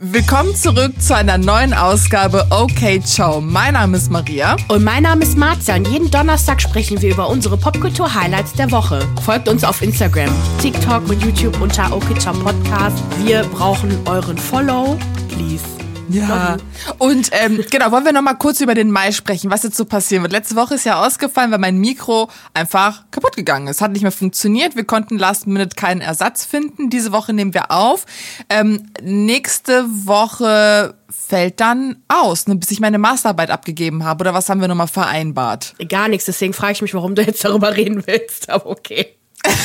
Willkommen zurück zu einer neuen Ausgabe Okay Ciao. Mein Name ist Maria. Und mein Name ist Marzia und jeden Donnerstag sprechen wir über unsere Popkultur-Highlights der Woche. Folgt uns auf Instagram, TikTok und YouTube unter Okay Ciao Podcast. Wir brauchen euren Follow, please. Ja. Und ähm, genau, wollen wir noch mal kurz über den Mai sprechen, was jetzt so passieren wird. Letzte Woche ist ja ausgefallen, weil mein Mikro einfach kaputt gegangen ist. Hat nicht mehr funktioniert. Wir konnten last minute keinen Ersatz finden. Diese Woche nehmen wir auf. Ähm, nächste Woche fällt dann aus, ne, bis ich meine Masterarbeit abgegeben habe. Oder was haben wir noch mal vereinbart? Gar nichts, deswegen frage ich mich, warum du jetzt darüber reden willst. Aber okay.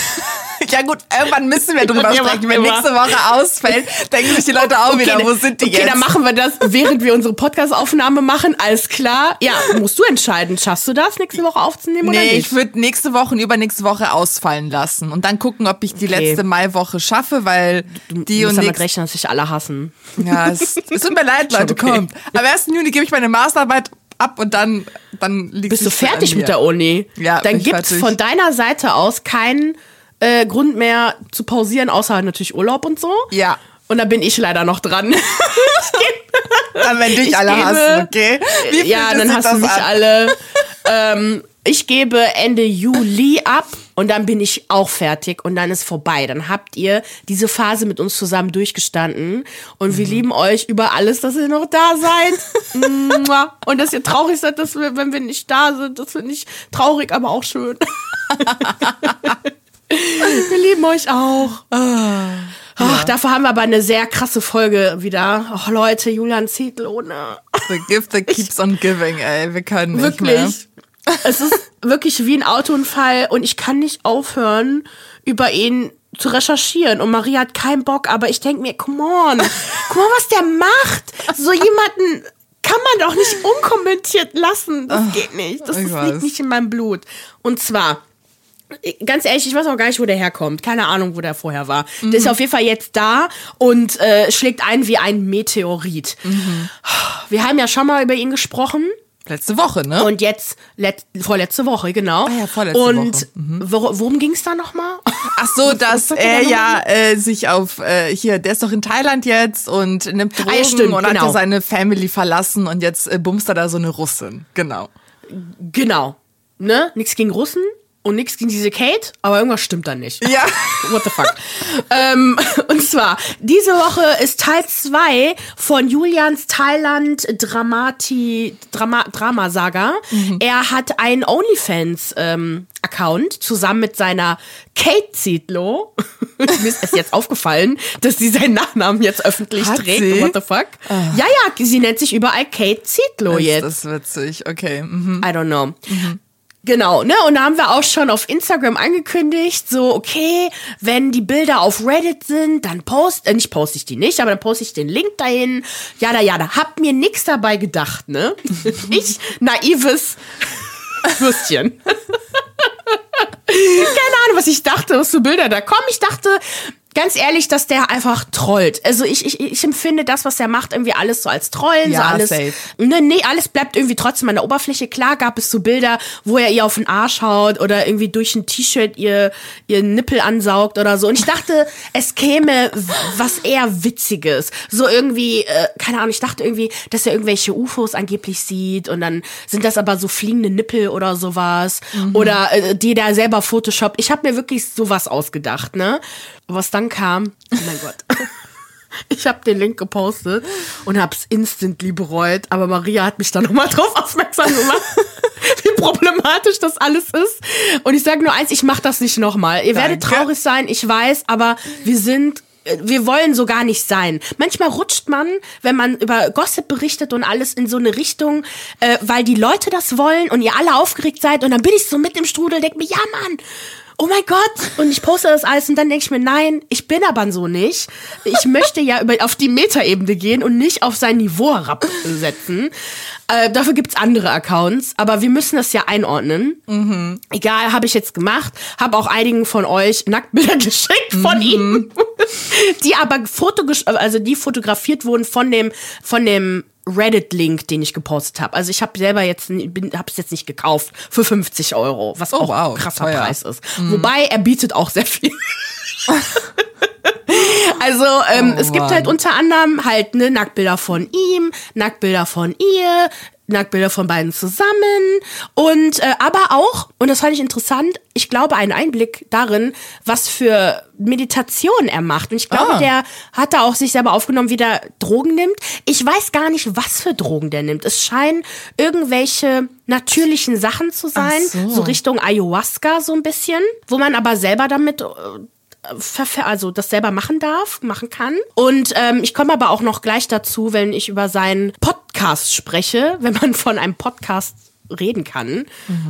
Ja gut, irgendwann müssen wir drüber sprechen. Wenn nächste Woche ausfällt, denken sich die Leute auch wieder, wo sind die okay, jetzt? dann machen wir das, während wir unsere Podcast-Aufnahme machen. Alles klar. Ja, musst du entscheiden. Schaffst du das, nächste Woche aufzunehmen oder Nee, nicht? ich würde nächste Woche und übernächste Woche ausfallen lassen und dann gucken, ob ich die Okay. letzte Maiwoche schaffe, weil die du und musst damit nächste rechnen, dass sich alle hassen. Ja, es, es tut mir leid, Leute, okay. kommt. Am 1. Juni gebe ich meine Masterarbeit ab und dann, dann liegt Bist du es fertig mit der Uni? Ja, Dann gibt's fertig. von deiner Seite aus keinen äh, Grund mehr zu pausieren, außer natürlich Urlaub und so. Ja. Und da bin ich leider noch dran. Dann, wenn dich Ich alle gebe- hassen, okay? Ja, es dann hast du mich an? alle. ähm, ich gebe Ende Juli ab und dann bin ich auch fertig und dann ist vorbei. Dann habt ihr diese Phase mit uns zusammen durchgestanden und Mhm. wir lieben euch über alles, dass ihr noch da seid. Und dass ihr traurig seid, dass wir, wenn wir nicht da sind, das finde ich traurig, aber auch schön. wir lieben euch auch. Ach, dafür haben wir aber eine sehr krasse Folge wieder. Oh Leute, Julian Zettel ohne. The gift that keeps on giving, ey. Wir können nicht mehr. Wirklich. Es ist wirklich wie ein Autounfall und ich kann nicht aufhören, über ihn zu recherchieren. Und Maria hat keinen Bock, aber ich denke mir, come on, guck mal, was der macht. So jemanden kann man doch nicht unkommentiert lassen. Das geht nicht. Das, weiß. liegt nicht in meinem Blut. Und zwar, ganz ehrlich, ich weiß auch gar nicht, wo der herkommt. Keine Ahnung, wo der vorher war. Der Mhm. ist auf jeden Fall jetzt da und äh, schlägt ein wie ein Meteorit. Mhm. Wir haben ja schon mal über ihn gesprochen. Letzte Woche, ne? Und jetzt, let, vorletzte Woche, genau. Ah ja, vorletzte und Woche. Mhm. wor worum ging es da nochmal? Ach so, dass er ja äh, sich auf äh, hier, der ist doch in Thailand jetzt und nimmt Drogen Ah ja, stimmt, und hat genau. ja seine Family verlassen und jetzt äh, bumst er da so eine Russin. Genau. genau. Ne? Nichts gegen Russen und nichts gegen diese Kate, aber irgendwas stimmt da nicht. Ja. What the fuck? ähm, und zwar, diese Woche ist Teil 2 von Julians Thailand Dramati, Drama, Dramasaga. Mhm. Er hat einen OnlyFans ähm, Account zusammen mit seiner Kate Zietlow. Mir ist es jetzt aufgefallen, dass sie seinen Nachnamen jetzt öffentlich Hat trägt. sie? What the fuck? Ja, ja, sie nennt sich überall Kate Zietlow Ist jetzt. das witzig. Okay. Mhm. I don't know. Genau, ne? Und da haben wir auch schon auf Instagram angekündigt, so, okay, wenn die Bilder auf Reddit sind, dann post, äh, nicht poste ich die nicht, aber dann poste ich den Link dahin. Jada, jada. Hab mir nix dabei gedacht, ne? ich, naives Würstchen. Keine Ahnung, was ich dachte, was für Bilder da kommen. Ich dachte, ganz ehrlich, dass der einfach trollt. Also ich, ich, ich empfinde das, was er macht, irgendwie alles so als Trollen. Ja, so alles, safe. Ne, nee, alles bleibt irgendwie trotzdem an der Oberfläche. Klar gab es so Bilder, wo er ihr auf den Arsch haut oder irgendwie durch ein T-Shirt ihr, ihr Nippel ansaugt oder so. Und ich dachte, es käme was eher Witziges. So irgendwie, äh, keine Ahnung, ich dachte irgendwie, dass er irgendwelche UFOs angeblich sieht und dann sind das aber so fliegende Nippel oder sowas. Oder äh, die da selber Photoshop. Ich habe mir wirklich sowas ausgedacht, ne? Was dann kam, oh mein Gott. Ich habe den Link gepostet und hab's instantly bereut, aber Maria hat mich da nochmal drauf aufmerksam gemacht, wie problematisch das alles ist. Und ich sage nur eins, ich mach das nicht nochmal. Ihr werdet Danke. traurig sein, ich weiß, aber wir sind äh, wir wollen so gar nicht sein. Manchmal rutscht man, wenn man über Gossip berichtet und alles in so eine Richtung, äh, weil die Leute das wollen und ihr alle aufgeregt seid und dann bin ich so mit im Strudel, denk mir, ja Mann, oh mein Gott, und ich poste das alles und dann denke ich mir, nein, ich bin aber so nicht. Ich möchte ja über, auf die Metaebene gehen und nicht auf sein Niveau herabsetzen. Äh, dafür gibt's andere Accounts, aber wir müssen das ja einordnen. Egal, habe ich jetzt gemacht. Habe auch einigen von euch Nacktbilder geschickt von ihm, die aber Foto, also die fotografiert wurden von dem, von dem Reddit-Link, den ich gepostet habe. Also ich habe selber jetzt, habe es jetzt nicht gekauft für 50 Euro, was Oh, auch wow, ein krasser teuer. Preis ist. Wobei er bietet auch sehr viel. Also ähm, Oh, es gibt halt unter anderem halt ne Nacktbilder von ihm, Nacktbilder von ihr, Nacktbilder von beiden zusammen und äh, aber auch und das fand ich interessant. Ich glaube einen Einblick darin, was für Meditation er macht. Und ich glaube, Ah. der hat da auch sich selber aufgenommen, wie der Drogen nimmt. Ich weiß gar nicht, was für Drogen der nimmt. Es scheinen irgendwelche natürlichen Sachen zu sein, so. so Richtung Ayahuasca so ein bisschen, wo man aber selber damit äh, also das selber machen darf, machen kann. Und ähm, ich komme aber auch noch gleich dazu, wenn ich über seinen Podcast spreche, wenn man von einem Podcast reden kann,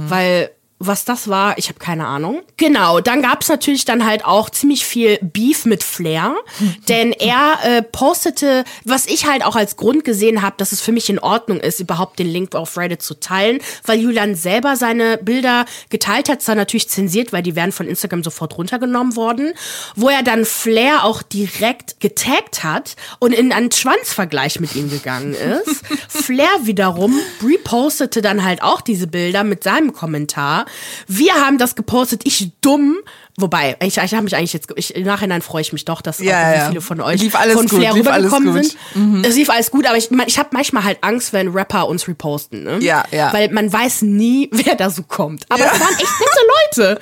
weil was das war, ich habe keine Ahnung. Genau, dann gab's natürlich dann halt auch ziemlich viel Beef mit Flair, denn er äh, postete, was ich halt auch als Grund gesehen habe, dass es für mich in Ordnung ist, überhaupt den Link auf Reddit zu teilen, weil Julian selber seine Bilder geteilt hat, zwar natürlich zensiert, weil die werden von Instagram sofort runtergenommen worden, wo er dann Flair auch direkt getaggt hat und in einen Schwanzvergleich mit ihm gegangen ist. Flair wiederum repostete dann halt auch diese Bilder mit seinem Kommentar. Wir haben das gepostet, ich dumm. Wobei, ich, ich habe mich eigentlich jetzt, ich, im Nachhinein freue ich mich doch, dass Ja, ja. viele von euch Lief alles von gut, Flair alles rübergekommen gut. Mhm. sind. Es lief alles gut, aber ich, ich habe manchmal halt Angst, wenn Rapper uns reposten. Ne? Ja, ja. Weil man weiß nie, wer da so kommt. Aber Ja. es waren echt nette Leute.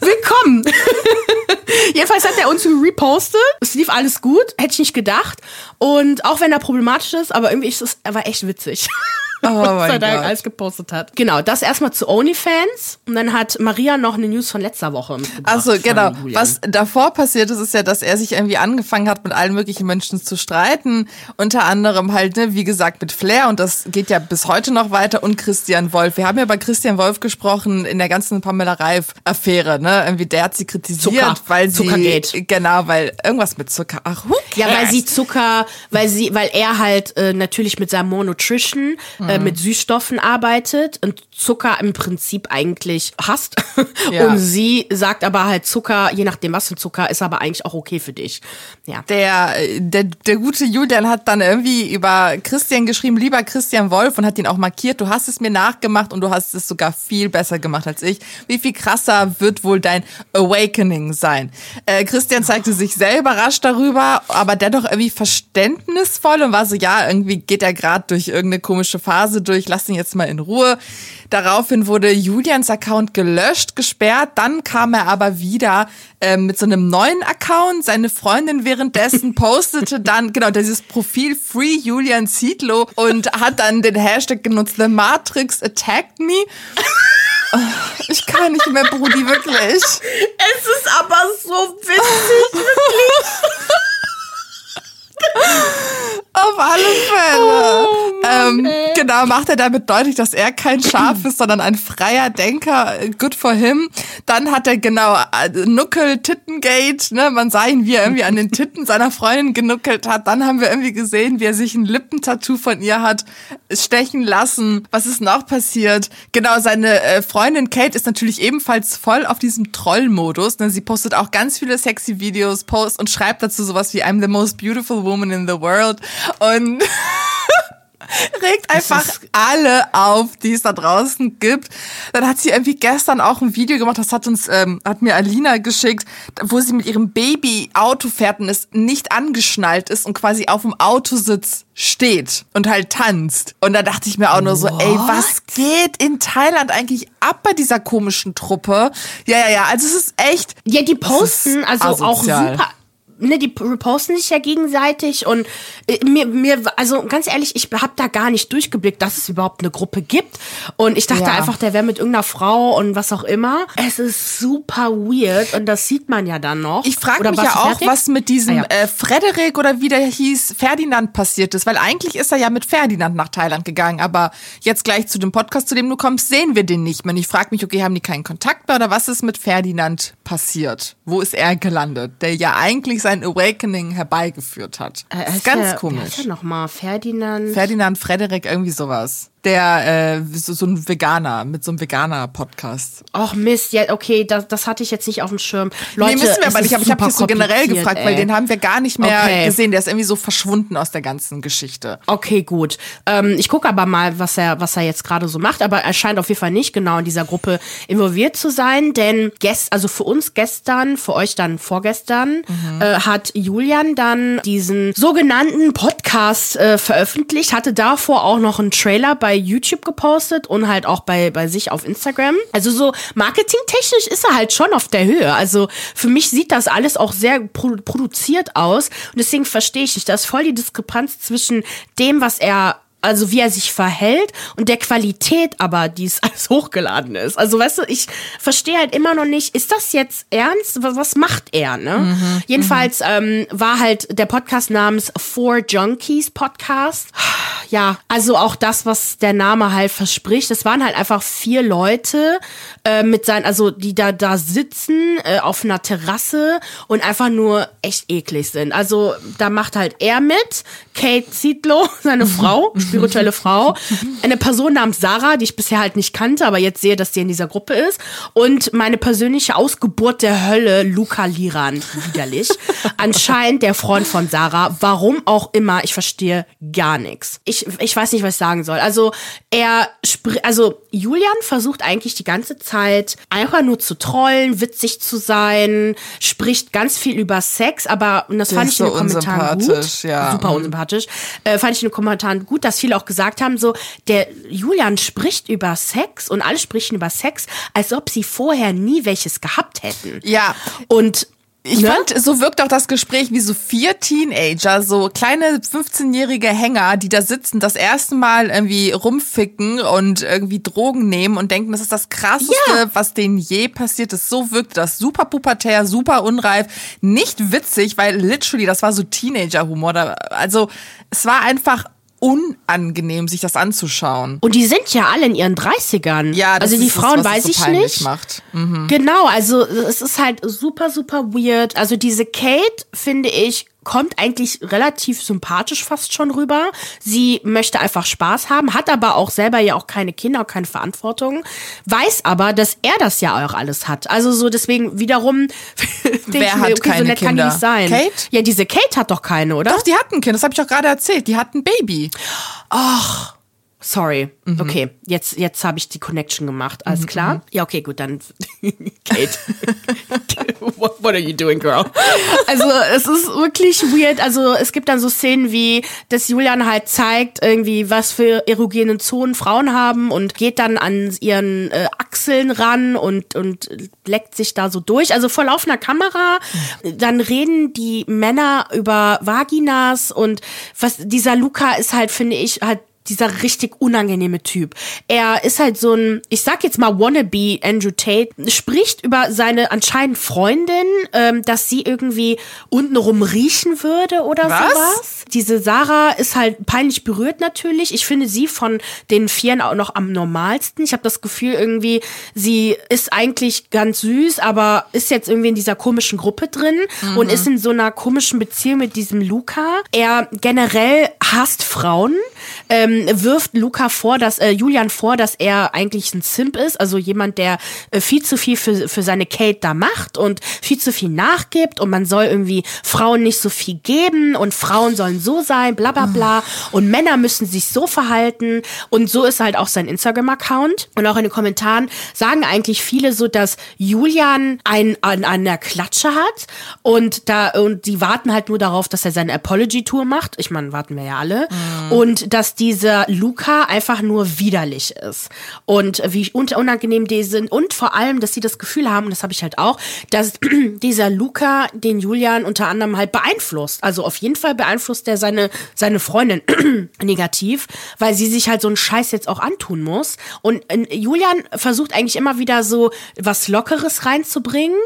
Willkommen. Jedenfalls hat er uns repostet. Es lief alles gut, hätte ich nicht gedacht. Und auch wenn er problematisch ist, aber irgendwie ist es, er war echt witzig. Oh was er mein da Gott. alles gepostet hat. Genau, das erstmal zu OnlyFans. Und dann hat Maria noch eine News von letzter Woche mitgebracht. Also von genau, was davor passiert ist, ist ja, dass er sich irgendwie angefangen hat, mit allen möglichen Menschen zu streiten. Unter anderem halt, ne, wie gesagt, mit Flair und das geht ja bis heute noch weiter und Christian Wolf. Wir haben ja über Christian Wolf gesprochen in der ganzen Pamela Reif-Affäre, ne? Irgendwie der hat sie kritisiert, Zucker. weil sie Zuckergate. genau, weil irgendwas mit Zucker. Ach, who Ja, weil cares? sie Zucker, weil sie, weil er halt äh, natürlich mit seinem Monotrition, äh, Mhm. mit Süßstoffen arbeitet und Zucker im Prinzip eigentlich hasst. Ja. Und sie sagt aber halt Zucker, je nachdem was für Zucker, ist aber eigentlich auch okay für dich. Ja. der, der, der gute Julian hat dann irgendwie über Christian geschrieben, lieber Christian Wolf, und hat ihn auch markiert. Du hast es mir nachgemacht und du hast es sogar viel besser gemacht als ich. Wie viel krasser wird wohl dein Awakening sein? Äh, Christian zeigte sich sehr überrascht darüber, aber dennoch irgendwie verständnisvoll und war so, ja, irgendwie geht er gerade durch irgendeine komische Phase durch, lass ihn jetzt mal in Ruhe. Daraufhin wurde Julians Account gelöscht, gesperrt, dann kam er aber wieder ähm, mit so einem neuen Account. Seine Freundin währenddessen postete dann, genau, dieses Profil Free Julian Zietlow und hat dann den Hashtag genutzt, The Matrix Attacked Me. Oh, Ich kann nicht mehr, Brudi, wirklich. Es ist aber so witzig. Auf alle Fälle. ähm, genau, macht er damit deutlich, dass er kein Schaf ist, sondern ein freier Denker. Good for him. Dann hat er genau äh, Nuckel Tittengate, ne? Man sah ihn, wie er irgendwie an den Titten seiner Freundin genuckelt hat. Dann haben wir irgendwie gesehen, wie er sich ein Lippentattoo von ihr hat stechen lassen. Was ist noch passiert? Genau, seine äh, Freundin Kate ist natürlich ebenfalls voll auf diesem Troll-Modus. Ne? Sie postet auch ganz viele sexy Videos, post und schreibt dazu sowas wie I'm the most beautiful woman in the world. Und regt einfach alle auf, die es da draußen gibt. Dann hat sie irgendwie gestern auch ein Video gemacht, das hat uns, ähm, hat mir Alina geschickt, wo sie mit ihrem Baby Auto fährt und es nicht angeschnallt ist und quasi auf dem Autositz steht und halt tanzt. Und da dachte ich mir auch nur so, ey, was geht in Thailand eigentlich ab bei dieser komischen Truppe? Ja, ja, ja, also es ist echt, Ja, die posten also auch asozial. super. Ne, die reposten sich ja gegenseitig und äh, mir, mir, also ganz ehrlich, ich habe da gar nicht durchgeblickt, dass es überhaupt eine Gruppe gibt. Und ich dachte Ja. einfach, der wäre mit irgendeiner Frau und was auch immer. Es ist super weird und das sieht man ja dann noch. Ich frage mich ja auch, fertig? was mit diesem Ah, ja. äh, Frederik oder wie der hieß, Ferdinand passiert ist, weil eigentlich ist er ja mit Ferdinand nach Thailand gegangen, aber jetzt gleich zu dem Podcast, zu dem du kommst, sehen wir den nicht mehr. Und ich frage mich, okay, haben die keinen Kontakt mehr oder was ist mit Ferdinand passiert? Wo ist er gelandet? Der ja eigentlich sein Awakening herbeigeführt hat. Äh, ganz der, komisch. ist der nochmal? Ferdinand. Ferdinand, Frederik, irgendwie sowas. Der äh, so, so ein Veganer mit so einem Veganer-Podcast. Ach Mist, ja, okay, das, das hatte ich jetzt nicht auf dem Schirm. Leute, nee, müssen wir aber nicht, aber ich habe dich so generell gefragt, weil ey. den haben wir gar nicht mehr Okay. gesehen. Der ist irgendwie so verschwunden aus der ganzen Geschichte. Okay, gut. Ähm, ich gucke aber mal, was er, was er jetzt gerade so macht. Aber er scheint auf jeden Fall nicht genau in dieser Gruppe involviert zu sein, denn gest, also für uns gestern, für euch dann vorgestern, äh, hat Julian dann diesen sogenannten Podcast äh, veröffentlicht, hatte davor auch noch einen Trailer bei YouTube gepostet und halt auch bei, bei sich auf Instagram. Also so marketingtechnisch ist er halt schon auf der Höhe. Also für mich sieht das alles auch sehr pro produziert aus und deswegen verstehe ich nicht, da ist voll die Diskrepanz zwischen dem, was er also wie er sich verhält und der Qualität aber, die es alles hochgeladen ist. Also weißt du, ich verstehe halt immer noch nicht, ist das jetzt ernst? Was, macht er, ne? Jedenfalls ähm, war halt der Podcast namens Four Junkies Podcast. Ja, also auch das, was der Name halt verspricht. Es waren halt einfach vier Leute äh, mit seinen, also die da da sitzen äh, auf einer Terrasse und einfach nur echt eklig sind. Also da macht halt er mit, Kate Zietlow, seine Frau, spirituelle Frau, eine Person namens Sarah, die ich bisher halt nicht kannte, aber jetzt sehe, dass die in dieser Gruppe ist und meine persönliche Ausgeburt der Hölle, Luca Liran, widerlich. Anscheinend der Freund von Sarah, warum auch immer, ich verstehe gar nichts. Ich, ich weiß nicht, was ich sagen soll. Also er, also Julian versucht eigentlich die ganze Zeit einfach nur zu trollen, witzig zu sein, spricht ganz viel über Sex, aber und das Der fand ich in den Kommentaren gut, ja. super Mhm. unsympathisch, äh, fand ich in den Kommentaren gut, dass viele auch gesagt haben, so der Julian spricht über Sex und alle sprechen über Sex, als ob sie vorher nie welches gehabt hätten. Ja. Und Ich ne? fand, so wirkt auch das Gespräch wie so vier Teenager, so kleine 15-jährige Hänger, die da sitzen, das erste Mal irgendwie rumficken und irgendwie Drogen nehmen und denken, das ist das Krasseste, Ja. was denen je passiert ist. So wirkt das super pubertär, super unreif, nicht witzig, weil literally, das war so Teenager-Humor. Also, es war einfach unangenehm, sich das anzuschauen. Und die sind ja alle in ihren 30ern. Ja, das also die ist das, Frauen es weiß so ich peinlich nicht. Macht. Genau, also es ist halt super, super weird. Also diese Kate, finde ich, kommt eigentlich relativ sympathisch fast schon rüber. Sie möchte einfach Spaß haben, hat aber auch selber ja auch keine Kinder keine Verantwortung, weiß aber, dass er das ja auch alles hat. Also so deswegen wiederum denke Wer ich mir, hat okay, so keine nett kann die Kinder? nicht sein. Kate? Ja, diese Kate hat doch keine, oder? Doch, die hatten ein Kind, das habe ich auch gerade erzählt. Die hatten ein Baby. Sorry. Mhm. Okay, jetzt, jetzt habe ich die Connection gemacht. Alles klar? Ja, okay, gut, dann Kate. what, what are you doing, girl? Also, es ist wirklich weird. Also, es gibt dann so Szenen wie, dass Julian halt zeigt, irgendwie, was für erogene Zonen Frauen haben und geht dann an ihren äh, Achseln ran und, und leckt sich da so durch. Also vor laufender Kamera. Dann reden die Männer über Vaginas und was dieser Luca ist halt, finde ich, halt dieser richtig unangenehme Typ. Er ist halt so ein, ich sag jetzt mal wannabe Andrew Tate, spricht über seine anscheinend Freundin, ähm, dass sie irgendwie untenrum riechen würde oder Was? sowas. Diese Sarah ist halt peinlich berührt natürlich. Ich finde sie von den Vieren auch noch am normalsten. Ich habe das Gefühl irgendwie, sie ist eigentlich ganz süß, aber ist jetzt irgendwie in dieser komischen Gruppe drin und ist in so einer komischen Beziehung mit diesem Luca. Er generell hasst Frauen, ähm, wirft Luca vor, dass äh, Julian vor, dass er eigentlich ein Simp ist, also jemand, der äh, viel zu viel für, für seine Kate da macht und viel zu viel nachgibt und man soll irgendwie Frauen nicht so viel geben und Frauen sollen so sein, bla bla bla. Und Männer müssen sich so verhalten. Und so ist halt auch sein Instagram-Account. Und auch in den Kommentaren sagen eigentlich viele so, dass Julian ein, an einer Klatsche hat. Und da und die warten halt nur darauf, dass er seine Apology-Tour macht. Ich meine, warten wir ja alle. Und dass dieser Luca einfach nur widerlich ist. Und wie un- unangenehm die sind. Und vor allem, dass sie das Gefühl haben, und das habe ich halt auch, dass dieser Luca den Julian unter anderem halt beeinflusst. Also auf jeden Fall beeinflusst er seine, seine Freundin negativ, weil sie sich halt so einen Scheiß jetzt auch antun muss. Und äh, Julian versucht eigentlich immer wieder so was Lockeres reinzubringen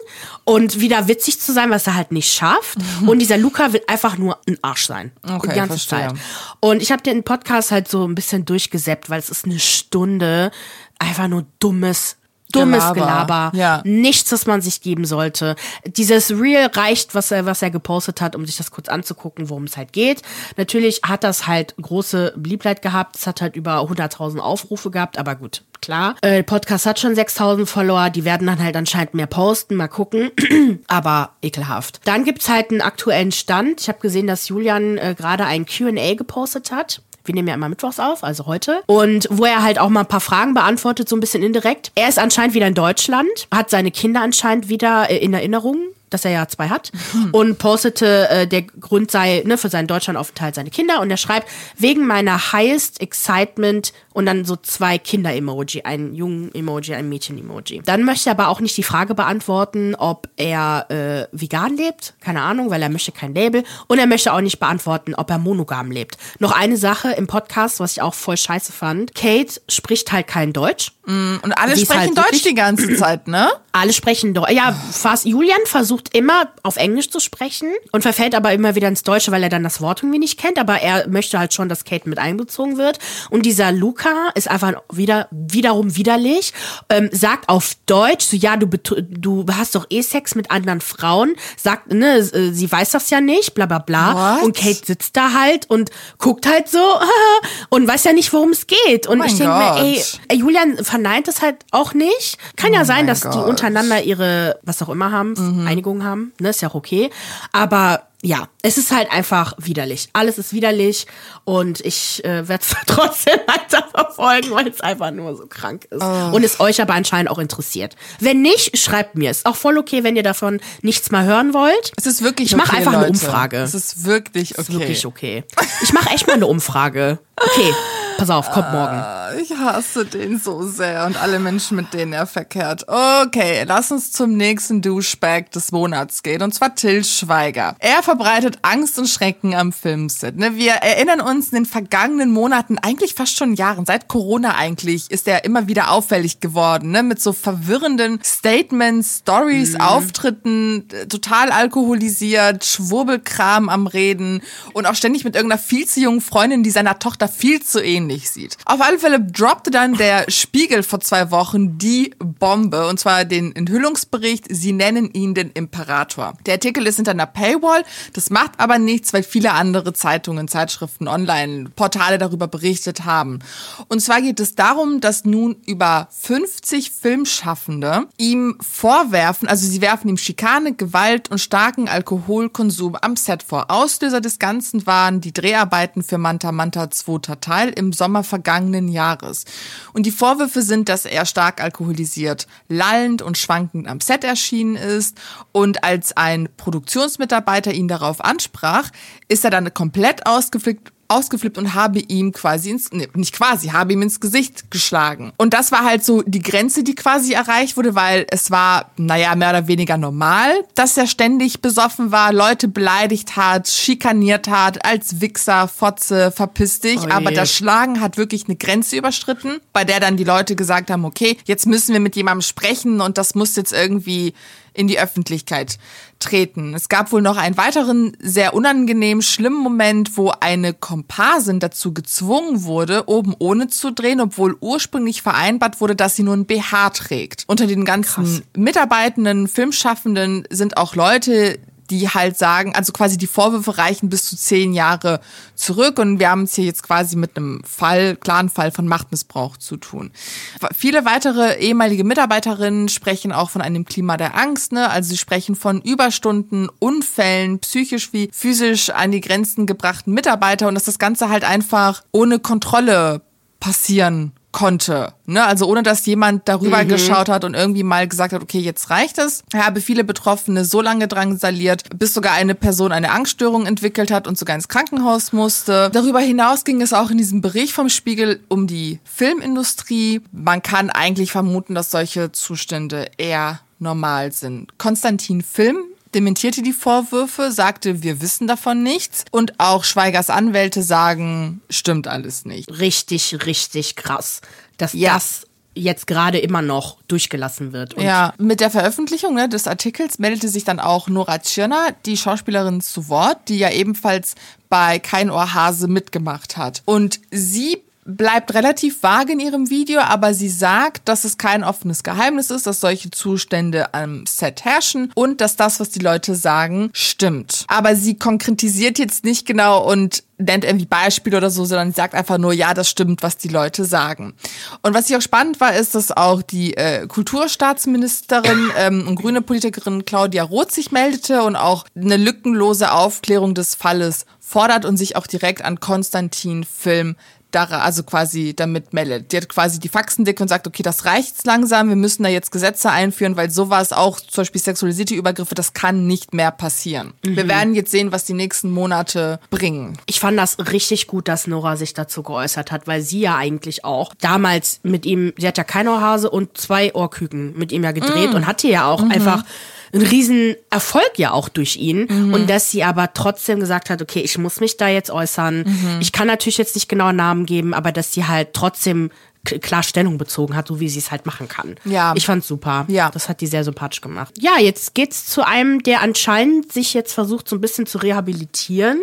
und wieder witzig zu sein, was er halt nicht schafft. Und dieser Luca will einfach nur ein Arsch sein. Okay, die ganze verstehe. Zeit. Und ich habe den Podcast halt so ein bisschen durchgesäppt, weil es ist eine Stunde einfach nur dummes dummes Gelaber. Gelaber. Ja. Nichts, was man sich geben sollte. Dieses Reel reicht, was er, was er gepostet hat, um sich das kurz anzugucken, worum es halt geht. Natürlich hat das halt große Beliebtheit gehabt. Es hat halt über 100.000 Aufrufe gehabt, aber gut, klar. Äh, Podcast hat schon 6.000 Follower. Die werden dann halt anscheinend mehr posten. Mal gucken. aber ekelhaft. Dann gibt's halt einen aktuellen Stand. Ich habe gesehen, dass Julian äh, gerade ein Q&A gepostet hat. Wir nehmen ja immer mittwochs auf, also heute. Und wo er halt auch mal ein paar Fragen beantwortet, so ein bisschen indirekt. Er ist anscheinend wieder in Deutschland, hat seine Kinder anscheinend wieder äh, in Erinnerung dass er ja zwei hat und postete, äh, der Grund sei ne, für seinen Deutschlandaufenthalt seine Kinder und er schreibt, wegen meiner highest excitement und dann so zwei Kinder-Emoji, ein Jungen-Emoji, ein Mädchen-Emoji. Dann möchte er aber auch nicht die Frage beantworten, ob er äh, vegan lebt, keine Ahnung, weil er möchte kein Label und er möchte auch nicht beantworten, ob er monogam lebt. Noch eine Sache im Podcast, was ich auch voll scheiße fand. Kate spricht halt kein Deutsch. Und alle Sie sprechen halt Deutsch die ganze Zeit, ne? Alle sprechen Deutsch. Ja, fast Julian versucht immer auf Englisch zu sprechen und verfällt aber immer wieder ins Deutsche, weil er dann das Wort irgendwie nicht kennt. Aber er möchte halt schon, dass Kate mit einbezogen wird. Und dieser Luca ist einfach wieder wiederum widerlich. Ähm, sagt auf Deutsch, so ja, du du hast doch eh Sex mit anderen Frauen. Sagt, ne, äh, sie weiß das ja nicht, bla bla bla. What? Und Kate sitzt da halt und guckt halt so und weiß ja nicht, worum es geht. Und mein ich denke mir, ey, Julian verneint es halt auch nicht. Kann ja Oh sein, dass die Gott. untereinander ihre, was auch immer haben, Mhm. Einigungen haben. Ne, ist ja auch okay. Aber ja, es ist halt einfach widerlich. Alles ist widerlich und ich äh, werde es trotzdem weiter verfolgen, weil es einfach nur so krank ist. Oh. Und es euch aber anscheinend auch interessiert. Wenn nicht, schreibt mir. Ist auch voll okay, wenn ihr davon nichts mal hören wollt. Es ist wirklich Ich okay, einfach eine Leute. Umfrage. Es ist wirklich okay. Ist wirklich okay. Ich mache echt mal eine Umfrage. Okay, pass auf, kommt morgen. Ich hasse den so sehr und alle Menschen, mit denen er verkehrt. Okay, lass uns zum nächsten Douchebag des Monats gehen, und zwar Till Schweiger. Er verbreitet Angst und Schrecken am Filmset. Ne? Wir erinnern uns in den vergangenen Monaten, eigentlich fast schon Jahren, seit Corona eigentlich, ist er immer wieder auffällig geworden, ne? mit so verwirrenden Statements, Stories, Auftritten, äh, total alkoholisiert, Schwurbelkram am Reden und auch ständig mit irgendeiner viel zu jungen Freundin, die seiner Tochter viel zu ähnlich sieht. Auf alle Fälle droppte dann der Spiegel vor zwei Wochen die Bombe, und zwar den Enthüllungsbericht, sie nennen ihn den Imperator. Der Artikel ist hinter einer Paywall, das macht aber nichts, weil viele andere Zeitungen, Zeitschriften, Online-Portale darüber berichtet haben. Und zwar geht es darum, dass nun über 50 Filmschaffende ihm vorwerfen, also sie werfen ihm Schikane, Gewalt und starken Alkoholkonsum am Set vor. Auslöser des Ganzen waren die Dreharbeiten für Manta Manta zweiter Teil im Sommer vergangenen Jahres. Und die Vorwürfe sind, dass er stark alkoholisiert, lallend und schwankend am Set erschienen ist. Und als ein Produktionsmitarbeiter ihn darauf ansprach, ist er dann komplett ausgeflippt ausgeflippt und habe ihm quasi ins, nee, nicht quasi, habe ihm ins Gesicht geschlagen. Und das war halt so die Grenze, die quasi erreicht wurde, weil es war, naja, mehr oder weniger normal, dass er ständig besoffen war, Leute beleidigt hat, schikaniert hat, als Wichser, Fotze, verpiss dich. Oh Aber das Schlagen hat wirklich eine Grenze überschritten, bei der dann die Leute gesagt haben, okay, jetzt müssen wir mit jemandem sprechen und das muss jetzt irgendwie in die Öffentlichkeit treten. Es gab wohl noch einen weiteren sehr unangenehmen, schlimmen Moment, wo eine Komparsin dazu gezwungen wurde, oben ohne zu drehen, obwohl ursprünglich vereinbart wurde, dass sie nur ein BH trägt. Unter den ganzen Mitarbeitenden, Filmschaffenden sind auch Leute, die halt sagen, also quasi die Vorwürfe reichen bis zu zehn Jahre zurück und wir haben es hier jetzt quasi mit einem Fall, klaren Fall von Machtmissbrauch zu tun. Viele weitere ehemalige Mitarbeiterinnen sprechen auch von einem Klima der Angst, ne? Also sie sprechen von Überstunden, Unfällen, psychisch wie physisch an die Grenzen gebrachten Mitarbeiter und dass das Ganze halt einfach ohne Kontrolle passieren konnte. Ne? Also ohne dass jemand darüber geschaut hat und irgendwie mal gesagt hat, okay, jetzt reicht es. Er habe viele Betroffene so lange drangsaliert, bis sogar eine Person eine Angststörung entwickelt hat und sogar ins Krankenhaus musste. Darüber hinaus ging es auch in diesem Bericht vom Spiegel um die Filmindustrie. Man kann eigentlich vermuten, dass solche Zustände eher normal sind. Konstantin Film dementierte die Vorwürfe, sagte, wir wissen davon nichts. Und auch Schweigers Anwälte sagen, stimmt alles nicht. Richtig, richtig krass, dass Ja. das jetzt gerade immer noch durchgelassen wird. Und Ja, mit der Veröffentlichung ne, des Artikels meldete sich dann auch Nora Tschirner, die Schauspielerin, zu Wort, die ja ebenfalls bei Kein Ohrhase mitgemacht hat. Und sie bleibt relativ vage in ihrem Video, aber sie sagt, dass es kein offenes Geheimnis ist, dass solche Zustände am Set herrschen und dass das, was die Leute sagen, stimmt. Aber sie konkretisiert jetzt nicht genau und nennt irgendwie Beispiele oder so, sondern sagt einfach nur, ja, das stimmt, was die Leute sagen. Und was ich auch spannend war, ist, dass auch die äh, Kulturstaatsministerin ähm, und grüne Politikerin Claudia Roth sich meldete und auch eine lückenlose Aufklärung des Falles fordert und sich auch direkt an Konstantin Film da, also quasi damit meldet. Die hat quasi die Faxen dick und sagt, okay, das reicht jetzt langsam, wir müssen da jetzt Gesetze einführen, weil sowas auch, zum Beispiel sexualisierte Übergriffe, das kann nicht mehr passieren. Mhm. Wir werden jetzt sehen, was die nächsten Monate bringen. Ich fand das richtig gut, dass Nora sich dazu geäußert hat, weil sie ja eigentlich auch damals mit ihm, sie hat ja keine Ohrhase und zwei Ohrküken mit ihm ja gedreht mhm. und hatte ja auch mhm. einfach ein Riesenerfolg ja auch durch ihn. Mhm. Und dass sie aber trotzdem gesagt hat, okay, ich muss mich da jetzt äußern. Mhm. Ich kann natürlich jetzt nicht genau Namen geben, aber dass sie halt trotzdem klar Stellung bezogen hat, so wie sie es halt machen kann. Ja. Ich fand's super. Ja. Das hat die sehr sympathisch gemacht. Ja, jetzt geht's zu einem, der anscheinend sich jetzt versucht, so ein bisschen zu rehabilitieren.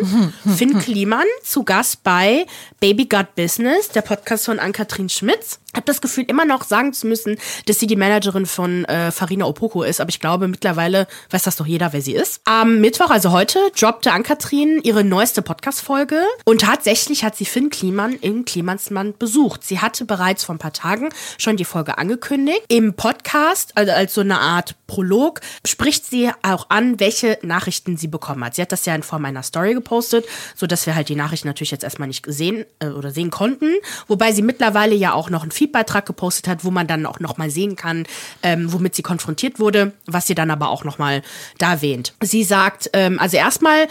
Finn Kliman, zu Gast bei Baby Got Business, der Podcast von Ann-Kathrin Schmitz habe das Gefühl, immer noch sagen zu müssen, dass sie die Managerin von äh, Farina Opoko ist. Aber ich glaube, mittlerweile weiß das doch jeder, wer sie ist. Am Mittwoch, also heute, droppte Ann-Kathrin ihre neueste Podcast-Folge. Und tatsächlich hat sie Finn Kliman in Klimansmann besucht. Sie hatte bereits vor ein paar Tagen schon die Folge angekündigt. Im Podcast, also als so eine Art Prolog, spricht sie auch an, welche Nachrichten sie bekommen hat. Sie hat das ja in Form einer Story gepostet, so dass wir halt die Nachrichten natürlich jetzt erstmal nicht sehen äh, oder sehen konnten. Wobei sie mittlerweile ja auch noch ein Feedbeitrag gepostet hat, wo man dann auch nochmal sehen kann, ähm, womit sie konfrontiert wurde, was sie dann aber auch nochmal da erwähnt. Sie sagt, ähm, also erstmal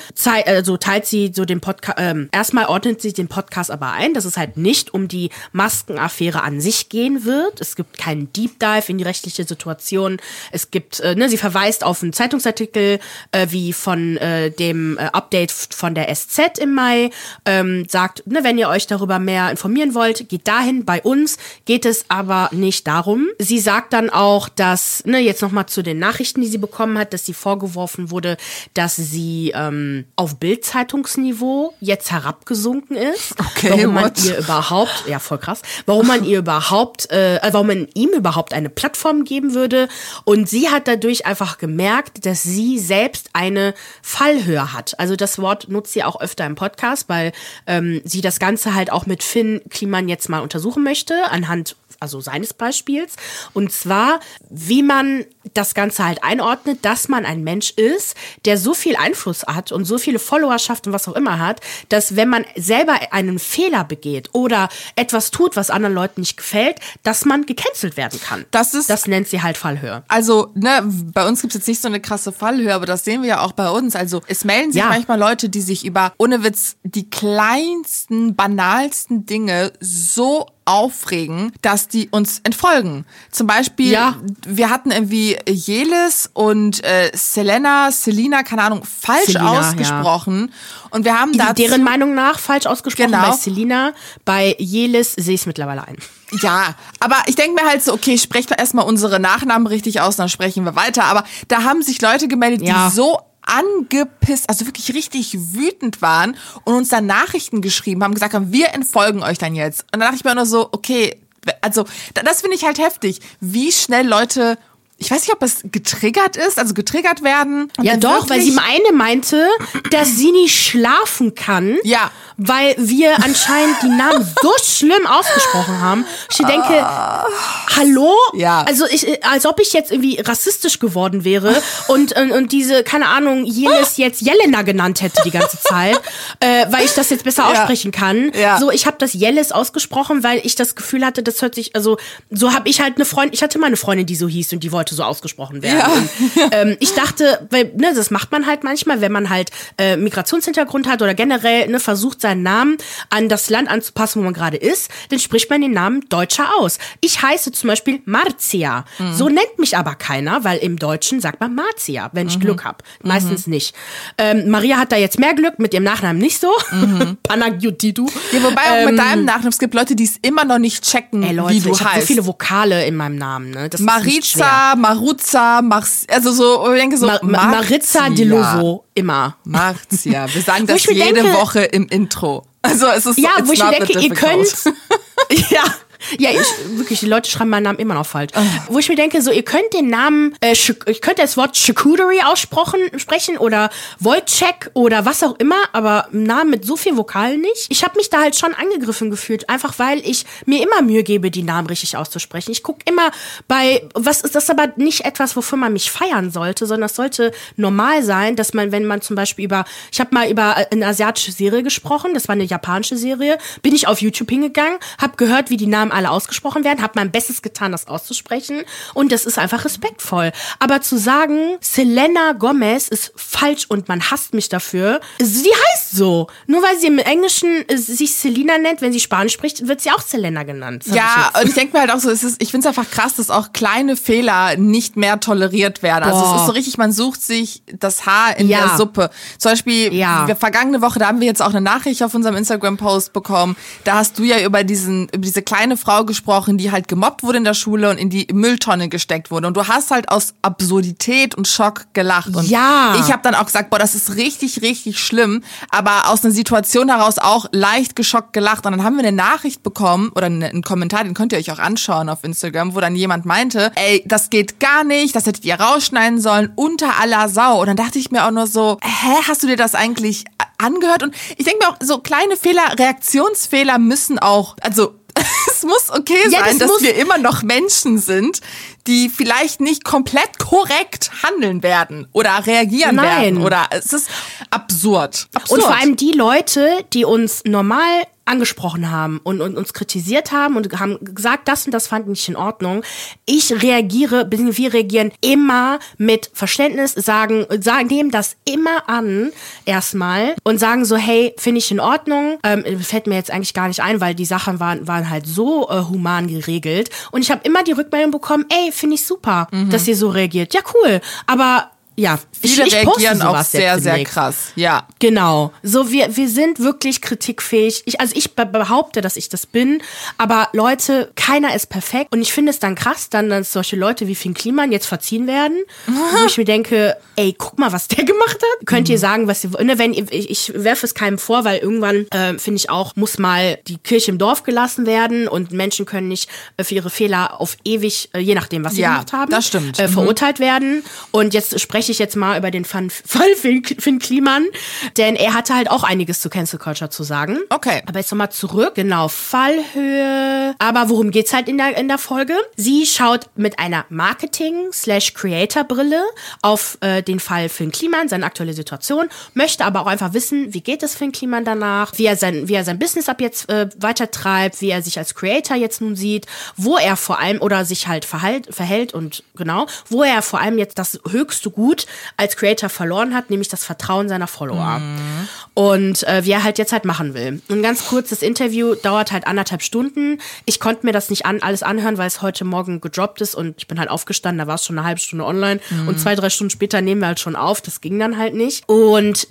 also teilt sie so den Podcast, ähm, erstmal ordnet sie den Podcast aber ein, dass es halt nicht um die Maskenaffäre an sich gehen wird. Es gibt keinen Deep Dive in die rechtliche Situation. Es gibt, äh, ne, sie verweist auf einen Zeitungsartikel äh, wie von äh, dem äh, Update von der SZ im Mai, ähm, sagt, ne, wenn ihr euch darüber mehr informieren wollt, geht dahin bei uns geht es aber nicht darum. Sie sagt dann auch, dass, ne, jetzt nochmal zu den Nachrichten, die sie bekommen hat, dass sie vorgeworfen wurde, dass sie ähm, auf Bildzeitungsniveau jetzt herabgesunken ist. Okay, warum man what? ihr überhaupt, ja voll krass, warum man ihr überhaupt, äh, warum man ihm überhaupt eine Plattform geben würde. Und sie hat dadurch einfach gemerkt, dass sie selbst eine Fallhöhe hat. Also das Wort nutzt sie auch öfter im Podcast, weil ähm, sie das Ganze halt auch mit Finn Kliman jetzt mal untersuchen möchte, anhand anhand also seines Beispiels. Und zwar, wie man das Ganze halt einordnet, dass man ein Mensch ist, der so viel Einfluss hat und so viele Followerschaft und was auch immer hat, dass wenn man selber einen Fehler begeht oder etwas tut, was anderen Leuten nicht gefällt, dass man gecancelt werden kann. Das ist. Das nennt sie halt Fallhöhe. Also, ne, bei uns gibt es jetzt nicht so eine krasse Fallhöhe, aber das sehen wir ja auch bei uns. Also, es melden sich ja. manchmal Leute, die sich über, ohne Witz, die kleinsten, banalsten Dinge so aufregen, dass die uns entfolgen. Zum Beispiel, ja. wir hatten irgendwie Jelis und äh, Selena, Selina, keine Ahnung, falsch Selina, ausgesprochen. Ja. Und wir haben da deren Meinung nach falsch ausgesprochen genau. bei Selina. Bei Jelis sehe ich es mittlerweile ein. Ja, aber ich denke mir halt so, okay, sprecht erstmal unsere Nachnamen richtig aus, dann sprechen wir weiter. Aber da haben sich Leute gemeldet, ja. die so angepisst, also wirklich richtig wütend waren und uns dann Nachrichten geschrieben haben, gesagt haben, wir entfolgen euch dann jetzt. Und dann dachte ich mir nur so, okay, also das finde ich halt heftig, wie schnell Leute ich weiß nicht, ob es getriggert ist, also getriggert werden. Ja, doch, weil sie eine meinte, dass sie nicht schlafen kann. Ja. Weil wir anscheinend die Namen so schlimm ausgesprochen haben. Ich denke, uh, hallo? Ja. Also ich, als ob ich jetzt irgendwie rassistisch geworden wäre und, und, und diese, keine Ahnung, jenes jetzt Jelena genannt hätte die ganze Zeit, äh, weil ich das jetzt besser ja. aussprechen kann. Ja. So, ich habe das Jelles ausgesprochen, weil ich das Gefühl hatte, das hört sich, also so habe ich halt eine Freundin, ich hatte mal eine Freundin, die so hieß und die wollte so ausgesprochen werden. Ja. Und, ähm, ich dachte, weil, ne, das macht man halt manchmal, wenn man halt äh, Migrationshintergrund hat oder generell ne, versucht, seinen Namen an das Land anzupassen, wo man gerade ist, dann spricht man den Namen deutscher aus. Ich heiße zum Beispiel Marzia. Mhm. So nennt mich aber keiner, weil im Deutschen sagt man Marzia, wenn ich mhm. Glück habe. Meistens mhm. nicht. Ähm, Maria hat da jetzt mehr Glück, mit ihrem Nachnamen nicht so. Mhm. Panagiotidu. Ja, wobei auch ähm, mit deinem Nachnamen, es gibt Leute, die es immer noch nicht checken, ey, Leute, wie du ich heißt. so viele Vokale in meinem Namen. Ne? Das Maritza, Maruzza, Mars, also so, ich denke so, Ma Ma Maritza de Immer. Marzia. Wir sagen das jede denke, Woche im Intro. Also es ist Ja, wo ich mir denke, ihr könnt, Ja. Ja, ich, wirklich, die Leute schreiben meinen Namen immer noch falsch. Wo ich mir denke, so, ihr könnt den Namen, äh, ich könnte das Wort Charcuterie aussprechen sprechen oder Wojciech oder was auch immer, aber Namen mit so viel Vokalen nicht. Ich habe mich da halt schon angegriffen gefühlt, einfach weil ich mir immer Mühe gebe, die Namen richtig auszusprechen. Ich gucke immer bei, was ist das aber nicht etwas, wofür man mich feiern sollte, sondern es sollte normal sein, dass man, wenn man zum Beispiel über, ich habe mal über eine asiatische Serie gesprochen, das war eine japanische Serie, bin ich auf YouTube hingegangen, habe gehört, wie die Namen alle ausgesprochen werden, habe mein Bestes getan, das auszusprechen und das ist einfach respektvoll. Aber zu sagen, Selena Gomez ist falsch und man hasst mich dafür, sie heißt so. Nur weil sie im Englischen äh, sich Selena nennt, wenn sie Spanisch spricht, wird sie auch Selena genannt. Ich Ja, jetzt- und ich denke mir halt auch so, es ist, ich finde es einfach krass, dass auch kleine Fehler nicht mehr toleriert werden. Also Boah. es ist so richtig, man sucht sich das Haar in Ja. der Suppe. Zum Beispiel, Ja. vergangene Woche, da haben wir jetzt auch eine Nachricht auf unserem Instagram-Post bekommen. Da hast du ja über diesen, über diese kleine Frau gesprochen, die halt gemobbt wurde in der Schule und in die Mülltonne gesteckt wurde. Und du hast halt aus Absurdität und Schock gelacht. Und Ja. ich habe dann auch gesagt, boah, das ist richtig, richtig schlimm. Aber aus einer Situation heraus auch leicht geschockt gelacht. Und dann haben wir eine Nachricht bekommen oder eine- einen Kommentar, den könnt ihr euch auch anschauen auf Instagram, wo dann jemand meinte, ey, das geht gar nicht, das hättet ihr rausschneiden sollen, unter aller Sau. Und dann dachte ich mir auch nur so, hä, hast du dir das eigentlich angehört? Und ich denke mir auch, so kleine Fehler, Reaktionsfehler müssen auch, also es muss okay Ja, sein, das dass wir immer noch Menschen sind, die vielleicht nicht komplett korrekt handeln werden oder reagieren Nein. werden. Oder es ist absurd. absurd. Und vor allem die Leute, die uns normal angesprochen haben und, und uns kritisiert haben und haben gesagt, das und das fand ich nicht in Ordnung. Ich reagiere, wir reagieren immer mit Verständnis, sagen, sagen, nehmen das immer an, erstmal, und sagen so, hey, finde ich in Ordnung. Ähm, fällt mir jetzt eigentlich gar nicht ein, weil die Sachen waren, waren halt so äh, human geregelt. Und ich habe immer die Rückmeldung bekommen, ey, finde ich super, dass ihr so reagiert. Ja, cool. Aber ja, Viele ich, ich reagieren auch sehr, sehr krass. Ja. Genau. So, wir, wir sind wirklich kritikfähig. Ich, also ich be- behaupte, dass ich das bin. Aber Leute, keiner ist perfekt. Und ich finde es dann krass, dann, dass solche Leute wie Finn Kliman jetzt verziehen werden. wo ich mir denke, ey, guck mal, was der gemacht hat. Könnt ihr sagen, was ihr wollt. Ne, Wenn ihr, ich, ich werfe es keinem vor, weil irgendwann, äh, finde ich auch, muss mal die Kirche im Dorf gelassen werden. Und Menschen können nicht äh, für ihre Fehler auf ewig, äh, je nachdem, was sie Ja, gemacht haben, das stimmt. Äh, Mhm. verurteilt werden. Und jetzt spreche ich jetzt mal über den Fan- Fall Finn, Finn Kliman, denn er hatte halt auch einiges zu Cancel Culture zu sagen. Okay. Aber jetzt nochmal zurück. Genau, Fallhöhe. Aber worum geht's halt in der, in der Folge? Sie schaut mit einer Marketing-Creator-Brille auf äh, den Fall Finn Kliman, seine aktuelle Situation, möchte aber auch einfach wissen, wie geht es Finn Kliman danach, wie er sein, wie er sein Business ab jetzt äh, weitertreibt, wie er sich als Creator jetzt nun sieht, wo er vor allem oder sich halt verhalt, verhält und genau, wo er vor allem jetzt das höchste Gut als Creator verloren hat, nämlich das Vertrauen seiner Follower. Und äh, wie er halt jetzt halt machen will. Ein ganz kurzes Interview dauert halt anderthalb Stunden. Ich konnte mir das nicht an, alles anhören, weil es heute Morgen gedroppt ist und ich bin halt aufgestanden, da war es schon eine halbe Stunde online und zwei, drei Stunden später nehmen wir halt schon auf. Das ging dann halt nicht. Und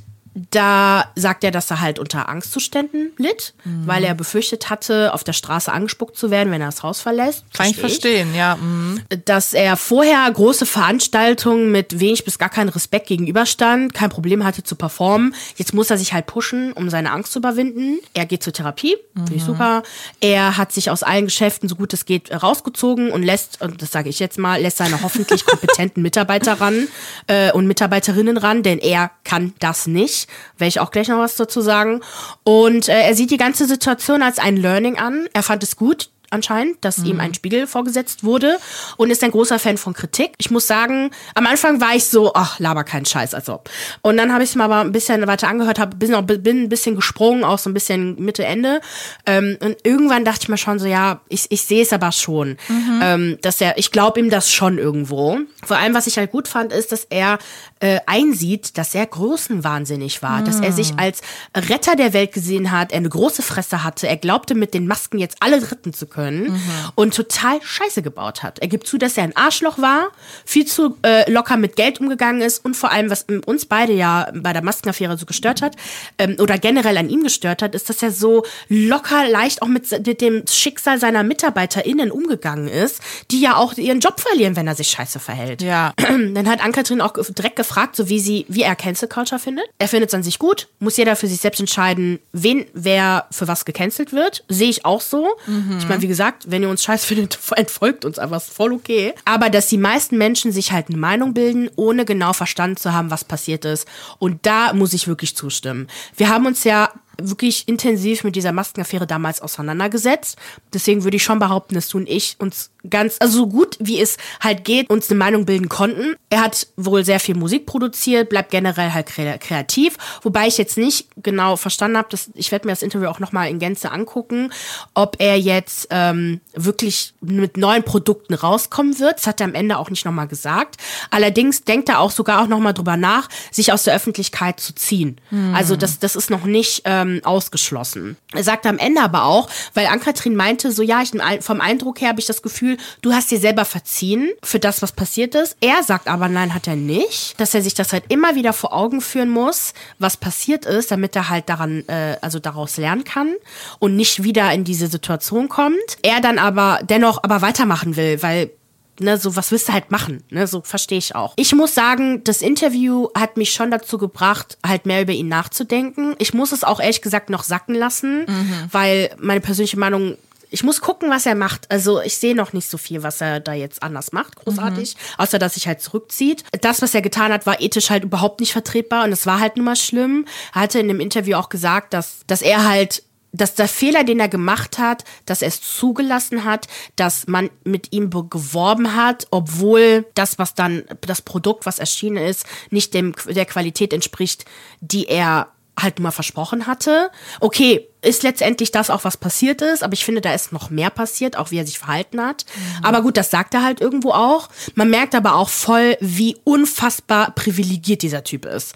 da sagt er, dass er halt unter Angstzuständen litt, weil er befürchtet hatte, auf der Straße angespuckt zu werden, wenn er das Haus verlässt. Kann ich Versteh verstehen, ja. mhm. dass er vorher große Veranstaltungen mit wenig bis gar keinen Respekt gegenüberstand, kein Problem hatte zu performen. Jetzt muss er sich halt pushen, um seine Angst zu überwinden. Er geht zur Therapie, finde ich super. Er hat sich aus allen Geschäften, so gut es geht, rausgezogen und lässt, und das sage ich jetzt mal, lässt seine hoffentlich kompetenten Mitarbeiter ran äh, und Mitarbeiterinnen ran, denn er kann das nicht. Werde ich auch gleich noch was dazu sagen. Und äh, er sieht die ganze Situation als ein Learning an. Er fand es gut, anscheinend, dass ihm ein Spiegel vorgesetzt wurde und ist ein großer Fan von Kritik. Ich muss sagen, am Anfang war ich so, ach, laber keinen Scheiß, als ob. Und dann habe ich es mir aber ein bisschen weiter angehört, hab, bin, auch, bin ein bisschen gesprungen, auch so ein bisschen Mitte, Ende. Ähm, und irgendwann dachte ich mir schon so, ja, ich, ich sehe es aber schon. Ähm, dass er, ich glaube ihm das schon irgendwo. Vor allem, was ich halt gut fand, ist, dass er äh, einsieht, dass er größenwahnsinnig war, dass er sich als Retter der Welt gesehen hat, er eine große Fresse hatte, er glaubte, mit den Masken jetzt alle retten zu können und total Scheiße gebaut hat. Er gibt zu, dass er ein Arschloch war, viel zu äh, locker mit Geld umgegangen ist und vor allem, was uns beide ja bei der Maskenaffäre so gestört hat ähm, oder generell an ihm gestört hat, ist, dass er so locker, leicht auch mit, mit dem Schicksal seiner MitarbeiterInnen umgegangen ist, die ja auch ihren Job verlieren, wenn er sich scheiße verhält. Ja. Dann hat Ann-Kathrin auch direkt gefragt, gefragt, so wie sie, wie er Cancel Culture findet. Er findet es an sich gut, muss jeder für sich selbst entscheiden, wen, wer für was gecancelt wird. Sehe ich auch so. Mhm. Ich meine, wie gesagt, wenn ihr uns scheiß findet, entfolgt uns einfach, ist voll okay. Aber dass die meisten Menschen sich halt eine Meinung bilden, ohne genau verstanden zu haben, was passiert ist. Und da muss ich wirklich zustimmen. Wir haben uns ja wirklich intensiv mit dieser Maskenaffäre damals auseinandergesetzt. Deswegen würde ich schon behaupten, dass du und ich uns ganz, also so gut wie es halt geht, uns eine Meinung bilden konnten. Er hat wohl sehr viel Musik produziert, bleibt generell halt kreativ, wobei ich jetzt nicht genau verstanden habe, dass ich werde mir das Interview auch nochmal in Gänze angucken, ob er jetzt ähm, wirklich mit neuen Produkten rauskommen wird. Das hat er am Ende auch nicht nochmal gesagt. Allerdings denkt er auch sogar auch nochmal drüber nach, sich aus der Öffentlichkeit zu ziehen. Hm. Also das, das ist noch nicht ähm, ausgeschlossen. Er sagte am Ende aber auch, weil Ankatrin meinte, so ja, ich, vom Eindruck her habe ich das Gefühl, Gefühl, du hast dir selber verziehen für das, was passiert ist. Er sagt aber, nein, hat er nicht. Dass er sich das halt immer wieder vor Augen führen muss, was passiert ist, damit er halt daran, äh, also daraus lernen kann und nicht wieder in diese Situation kommt. Er dann aber dennoch aber weitermachen will, weil Ne, so was willst du halt machen, ne, so verstehe ich auch. Ich muss sagen, das Interview hat mich schon dazu gebracht, halt mehr über ihn nachzudenken. Ich muss es auch ehrlich gesagt noch sacken lassen, mhm. weil meine persönliche Meinung ich muss gucken, was er macht. Also ich sehe noch nicht so viel, was er da jetzt anders macht, großartig. Mhm. Außer, dass sich halt zurückzieht. Das, was er getan hat, war ethisch halt überhaupt nicht vertretbar und es war halt nun mal schlimm. Er hatte in dem Interview auch gesagt, dass, dass er halt dass der Fehler, den er gemacht hat, dass er es zugelassen hat, dass man mit ihm geworben hat, obwohl das, was dann, das Produkt, was erschienen ist, nicht dem, der Qualität entspricht, die er halt nur mal versprochen hatte. Okay, ist letztendlich das auch, was passiert ist, aber ich finde, da ist noch mehr passiert, auch wie er sich verhalten hat. Mhm. Aber gut, das sagt er halt irgendwo auch. Man merkt aber auch voll, wie unfassbar privilegiert dieser Typ ist.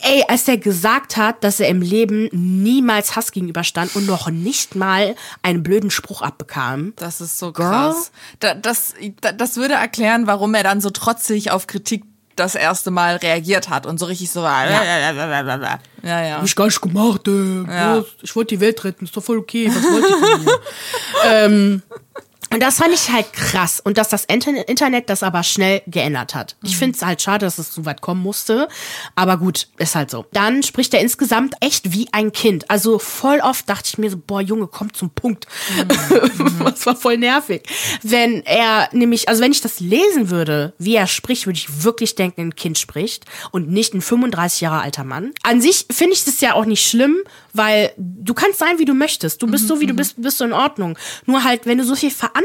Ey, als er gesagt hat, dass er im Leben niemals Hass gegenüberstand und noch nicht mal einen blöden Spruch abbekam. Das ist so krass. Da, das, das würde erklären, warum er dann so trotzig auf Kritik das erste Mal reagiert hat und so richtig so war. Ja, ja, ja. Hab ich gar nicht gemacht, äh, ja. Ich wollte die Welt retten, ist doch voll okay. Was wollte ich von mir? ähm, und das fand ich halt krass. Und dass das Internet das aber schnell geändert hat. Ich mhm. finde es halt schade, dass es so weit kommen musste. Aber gut, ist halt so. Dann spricht er insgesamt echt wie ein Kind. Also voll oft dachte ich mir so, boah, Junge, komm zum Punkt. Mhm. das war voll nervig. Wenn er nämlich, also wenn ich das lesen würde, wie er spricht, würde ich wirklich denken, ein Kind spricht und nicht ein 35 Jahre alter Mann. An sich finde ich das ja auch nicht schlimm, weil du kannst sein, wie du möchtest. Du bist mhm. so, wie du mhm. bist, bist du in Ordnung. Nur halt, wenn du so viel Verantwortung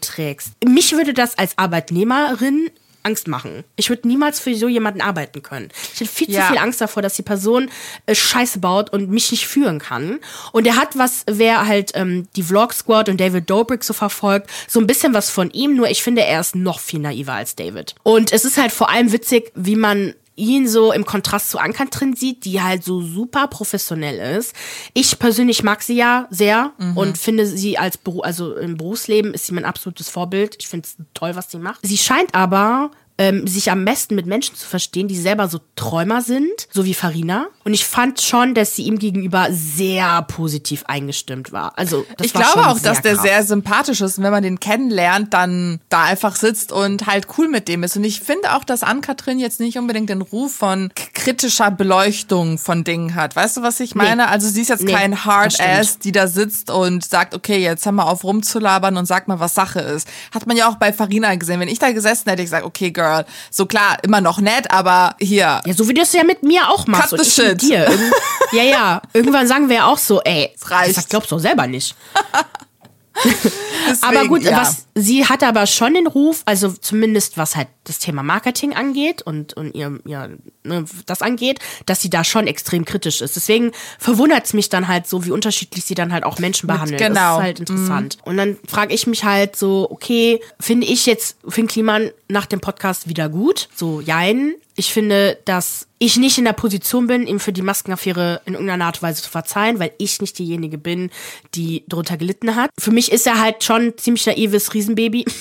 trägst. Mich würde das als Arbeitnehmerin Angst machen. Ich würde niemals für so jemanden arbeiten können. Ich hätte viel ja. zu viel Angst davor, dass die Person äh, Scheiße baut und mich nicht führen kann. Und er hat was, wer halt ähm, die Vlog Squad und David Dobrik so verfolgt, so ein bisschen was von ihm, nur ich finde, er ist noch viel naiver als David. Und es ist halt vor allem witzig, wie man ihn so im Kontrast zu Ankatrin sieht, die halt so super professionell ist. Ich persönlich mag sie ja sehr mhm. und finde sie als also im Berufsleben ist sie mein absolutes Vorbild. Ich finde es toll, was sie macht. Sie scheint aber ähm, sich am besten mit Menschen zu verstehen, die selber so Träumer sind, so wie Farina. Und ich fand schon, dass sie ihm gegenüber sehr positiv eingestimmt war. Also das ich war glaube auch, dass der sehr sympathisch ist. Und wenn man den kennenlernt, dann da einfach sitzt und halt cool mit dem ist. Und ich finde auch, dass Ann-Kathrin jetzt nicht unbedingt den Ruf von kritischer Beleuchtung von Dingen hat. Weißt du, was ich meine? Nee. Also sie ist jetzt nee, kein Hard-Ass, die da sitzt und sagt, okay, jetzt haben wir auf rumzulabern und sag mal, was Sache ist. Hat man ja auch bei Farina gesehen. Wenn ich da gesessen hätte, ich gesagt, okay, Girl, Girl. So klar, immer noch nett, aber hier. Ja, so wie du es ja mit mir auch machst. Cut the shit. Dir. ja, ja. Irgendwann sagen wir ja auch so, ey, das, reicht. das glaubst du selber nicht. Deswegen, aber gut, ja. was, sie hat aber schon den Ruf, also zumindest was halt das Thema Marketing angeht und, und ihr, ja, ne, das angeht, dass sie da schon extrem kritisch ist. Deswegen verwundert es mich dann halt so, wie unterschiedlich sie dann halt auch Menschen behandelt. Genau. Das ist halt interessant. Mhm. Und dann frage ich mich halt so, okay, finde ich jetzt Finn Kliman nach dem Podcast wieder gut? So, jein. Ich finde, dass ich nicht in der Position bin, ihm für die Maskenaffäre in irgendeiner Art und Weise zu verzeihen, weil ich nicht diejenige bin, die drunter gelitten hat. Für mich ist er halt schon ziemlich naives Riesenbaby.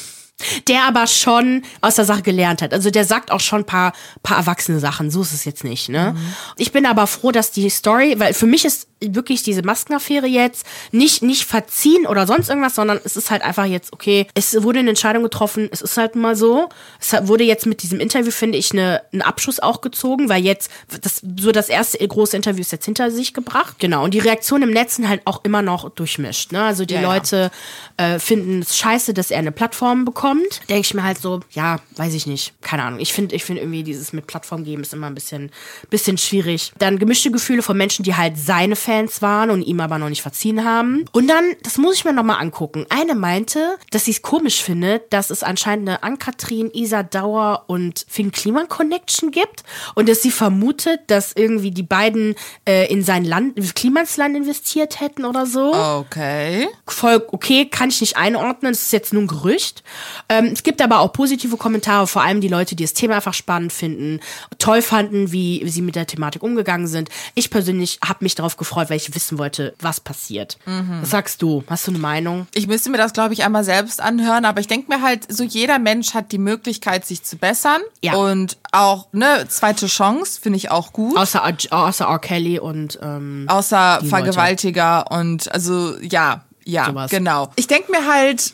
Der aber schon aus der Sache gelernt hat. Also der sagt auch schon ein paar, paar erwachsene Sachen. So ist es jetzt nicht, ne? Mhm. Ich bin aber froh, dass die Story, weil für mich ist wirklich diese Maskenaffäre jetzt nicht, nicht verziehen oder sonst irgendwas, sondern es ist halt einfach jetzt, okay, es wurde eine Entscheidung getroffen, es ist halt mal so. Es wurde jetzt mit diesem Interview, finde ich, eine, einen Abschluss auch gezogen, weil jetzt das, so das erste große Interview ist jetzt hinter sich gebracht. Genau. Und die Reaktionen im Netz sind halt auch immer noch durchmischt. Ne? Also die Ja, ja. Leute äh, finden es scheiße, dass er eine Plattform bekommt. Denke ich mir halt so, ja, weiß ich nicht. Keine Ahnung. Ich finde ich finde irgendwie dieses mit Plattform geben ist immer ein bisschen, bisschen schwierig. Dann gemischte Gefühle von Menschen, die halt seine Fans waren und ihm aber noch nicht verziehen haben. Und dann, das muss ich mir nochmal angucken. Eine meinte, dass sie es komisch findet, dass es anscheinend eine Ann-Kathrin, Isa Dauer und Finn Kliman Connection gibt und dass sie vermutet, dass irgendwie die beiden äh, in sein Land, Klimans Land investiert hätten oder so Okay. voll okay, kann ich nicht einordnen. Das ist jetzt nur ein Gerücht. Ähm, es gibt aber auch positive Kommentare, vor allem die Leute, die das Thema einfach spannend finden, toll fanden, wie sie mit der Thematik umgegangen sind. Ich persönlich habe mich darauf gefreut, weil ich wissen wollte, was passiert. Was sagst du? Hast du eine Meinung? Ich müsste mir das, glaube ich, einmal selbst anhören, aber ich denke mir halt, so jeder Mensch hat die Möglichkeit, sich zu bessern. Ja. Und auch, ne, zweite Chance finde ich auch gut. Außer, außer R. Kelly und ähm, Außer Vergewaltiger und also ja, ja, Sowas. genau. Ich denke mir halt,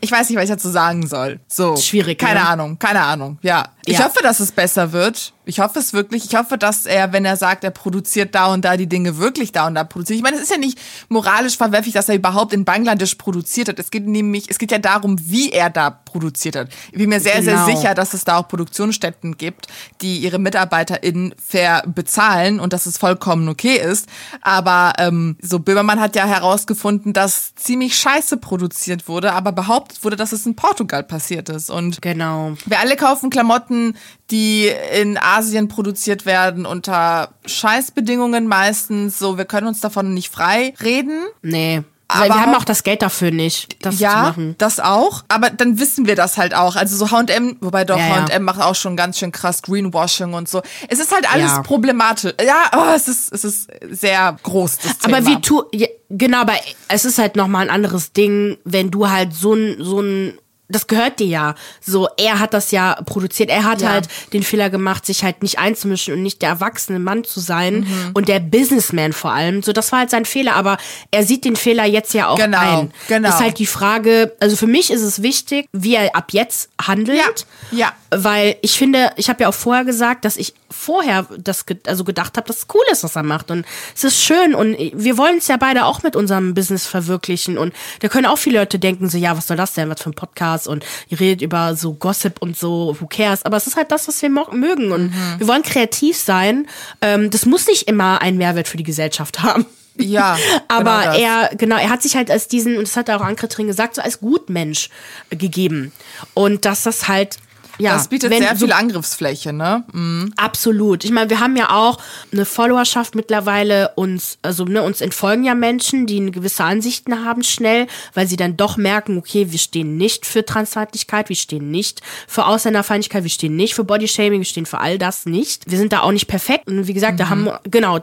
ich weiß nicht, was ich dazu sagen soll. So. Schwierig, Keine ne? Ahnung, keine Ahnung. Ja. Ich Ja. hoffe, dass es besser wird. Ich hoffe es wirklich. Ich hoffe, dass er, wenn er sagt, er produziert da und da die Dinge wirklich da und da produziert. Ich meine, es ist ja nicht moralisch verwerflich, dass er überhaupt in Bangladesch produziert hat. Es geht nämlich, es geht ja darum, wie er da produziert hat. Ich bin mir sehr, Genau. sehr sicher, dass es da auch Produktionsstätten gibt, die ihre MitarbeiterInnen fair bezahlen und dass es vollkommen okay ist. Aber ähm, so Böhmermann hat ja herausgefunden, dass ziemlich scheiße produziert wurde, aber behauptet wurde, dass es in Portugal passiert ist. Und genau. wir alle kaufen Klamotten, die in Asien produziert werden unter Scheißbedingungen meistens. So, wir können uns davon nicht frei reden. Nee. Weil Aber wir haben auch- das Geld dafür nicht, das zu Ja, machen. das auch. Aber dann wissen wir das halt auch. Also so H&M, wobei doch Ja, ja. H&M macht auch schon ganz schön krass Greenwashing und so. Es ist halt alles Ja. problematisch. Ja, oh, es ist es ist sehr groß das Thema. Aber wie tu, ja, genau, aber es ist halt nochmal ein anderes Ding, wenn du halt so ein, so ein, das gehört dir ja. So, er hat das ja produziert. Er hat Ja. halt den Fehler gemacht, sich halt nicht einzumischen und nicht der erwachsene Mann zu sein Mhm. und der Businessman vor allem. So, das war halt sein Fehler, aber er sieht den Fehler jetzt ja auch Genau, ein. genau. Ist halt die Frage, also für mich ist es wichtig, wie er ab jetzt handelt. Ja, ja. Weil ich finde, ich habe ja auch vorher gesagt, dass ich vorher das ge also gedacht habe, dass es cool ist, was er macht. Und es ist schön und wir wollen es ja beide auch mit unserem Business verwirklichen. Und da können auch viele Leute denken, so, ja, was soll das denn, was für ein Podcast? Und ihr redet über so Gossip und so, who cares? Aber es ist halt das, was wir mögen. Und Mhm. wir wollen kreativ sein. Ähm, das muss nicht immer einen Mehrwert für die Gesellschaft haben. Ja, Aber genau er, genau, er hat sich halt als diesen, und das hat er auch Ann-Kathrin gesagt, so als Gutmensch gegeben. Und dass das halt, ja. das bietet wenn sehr so- viel Angriffsfläche, ne? Mhm. Absolut. Ich meine, wir haben ja auch eine Followerschaft mittlerweile uns, also ne, uns entfolgen ja Menschen, die eine gewisse Ansichten haben schnell, weil sie dann doch merken, okay, wir stehen nicht für Transfeindlichkeit, wir stehen nicht für Ausländerfeindlichkeit, wir stehen nicht für Bodyshaming, wir stehen für all das nicht. Wir sind da auch nicht perfekt. Und wie gesagt, da haben, genau,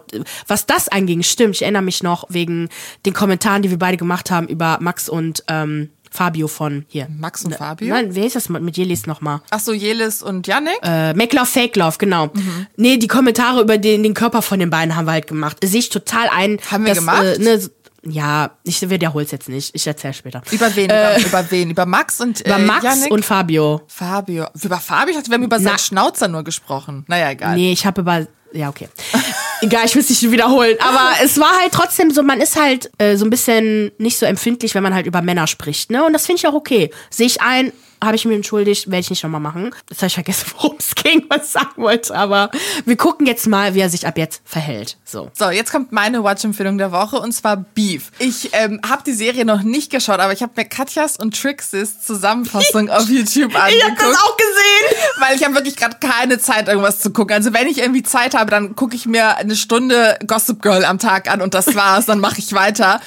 was das anging, stimmt. Ich erinnere mich noch wegen den Kommentaren, die wir beide gemacht haben über Max und ähm, Fabio von hier. Max und Fabio? Nein, wer ist das mit Jelis nochmal? Ach so, Jelis und Yannick? Äh, Make Love, Fake Love, genau. Nee, die Kommentare über den, den Körper von den beiden haben wir halt gemacht. Sehe ich total ein. Haben wir dass, gemacht? Äh, ne, ja, ich wiederhole es jetzt nicht. Ich erzähle später. über wen? über, über wen? Über Max und äh, Über äh, Max Yannick? und Fabio. Fabio. Über Fabio? Ich dachte, wir haben über Na- seinen Schnauzer nur gesprochen. Naja, egal. Nee, ich habe über. Ja, okay. Egal, ich will es nicht wiederholen. Aber es war halt trotzdem so, man ist halt äh, so ein bisschen nicht so empfindlich, wenn man halt über Männer spricht. Ne? Und das finde ich auch okay. Sehe ich ein, habe ich mir entschuldigt, werde ich nicht nochmal machen. Jetzt habe ich vergessen, worum es ging, was ich sagen wollte. Aber wir gucken jetzt mal, wie er sich ab jetzt verhält. So. So, jetzt kommt meine Watch-Empfehlung der Woche und zwar Beef. Ich ähm, habe die Serie noch nicht geschaut, aber ich habe mir Katjas und Trixis Zusammenfassung auf YouTube angeguckt. Ich habe das auch gesehen. Weil ich habe wirklich gerade keine Zeit, irgendwas zu gucken. Also wenn ich irgendwie Zeit habe, dann gucke ich mir eine Stunde Gossip Girl am Tag an und das war's, dann mache ich weiter.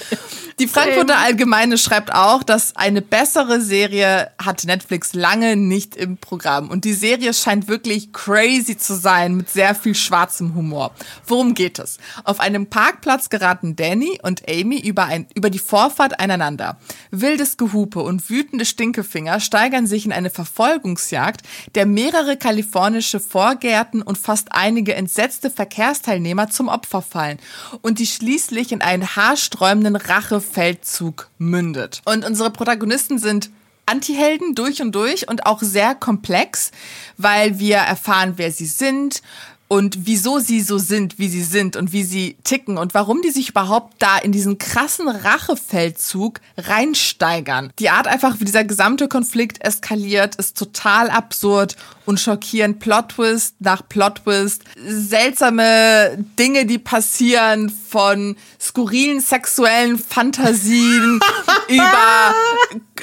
Die Frankfurter Allgemeine schreibt auch, dass eine bessere Serie hat Netflix lange nicht im Programm. Und die Serie scheint wirklich crazy zu sein mit sehr viel schwarzem Humor. Worum geht es? Auf einem Parkplatz geraten Danny und Amy über, ein, über die Vorfahrt einander. Wildes Gehupe und wütende Stinkefinger steigern sich in eine Verfolgungsjagd, der mehrere kalifornische Vorgärten und fast einige entsetzte Verkehrsteilnehmer zum Opfer fallen und die schließlich in einen haarsträubenden Rachefeldzug mündet. Und unsere Protagonisten sind Antihelden durch und durch und auch sehr komplex, weil wir erfahren, wer sie sind, und wieso sie so sind, wie sie sind und wie sie ticken und warum die sich überhaupt da in diesen krassen Rachefeldzug reinsteigern. Die Art einfach, wie dieser gesamte Konflikt eskaliert, ist total absurd und schockierend. Plot-Twist nach Plot-Twist. Seltsame Dinge, die passieren von skurrilen sexuellen Fantasien über,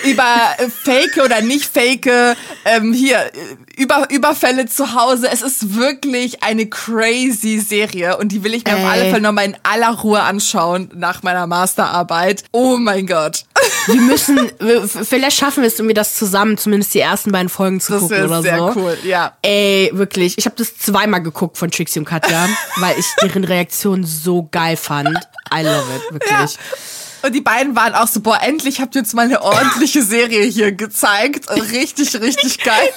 über fake oder nicht fake, ähm, hier, über, Überfälle zu Hause. Es ist wirklich eine crazy Serie und die will ich mir Ey. auf alle Fälle nochmal in aller Ruhe anschauen nach meiner Masterarbeit. Oh mein Gott. Wir müssen, vielleicht schaffen wir es irgendwie das zusammen, zumindest die ersten beiden Folgen zu das gucken oder sehr so. cool, ja. Ey, wirklich. Ich habe das zweimal geguckt von Trixie und Katja, weil ich deren Reaktion so geil fand. I love it, wirklich. Ja. Und die beiden waren auch so, boah, endlich habt ihr uns mal eine ordentliche Serie hier gezeigt. Richtig, richtig geil.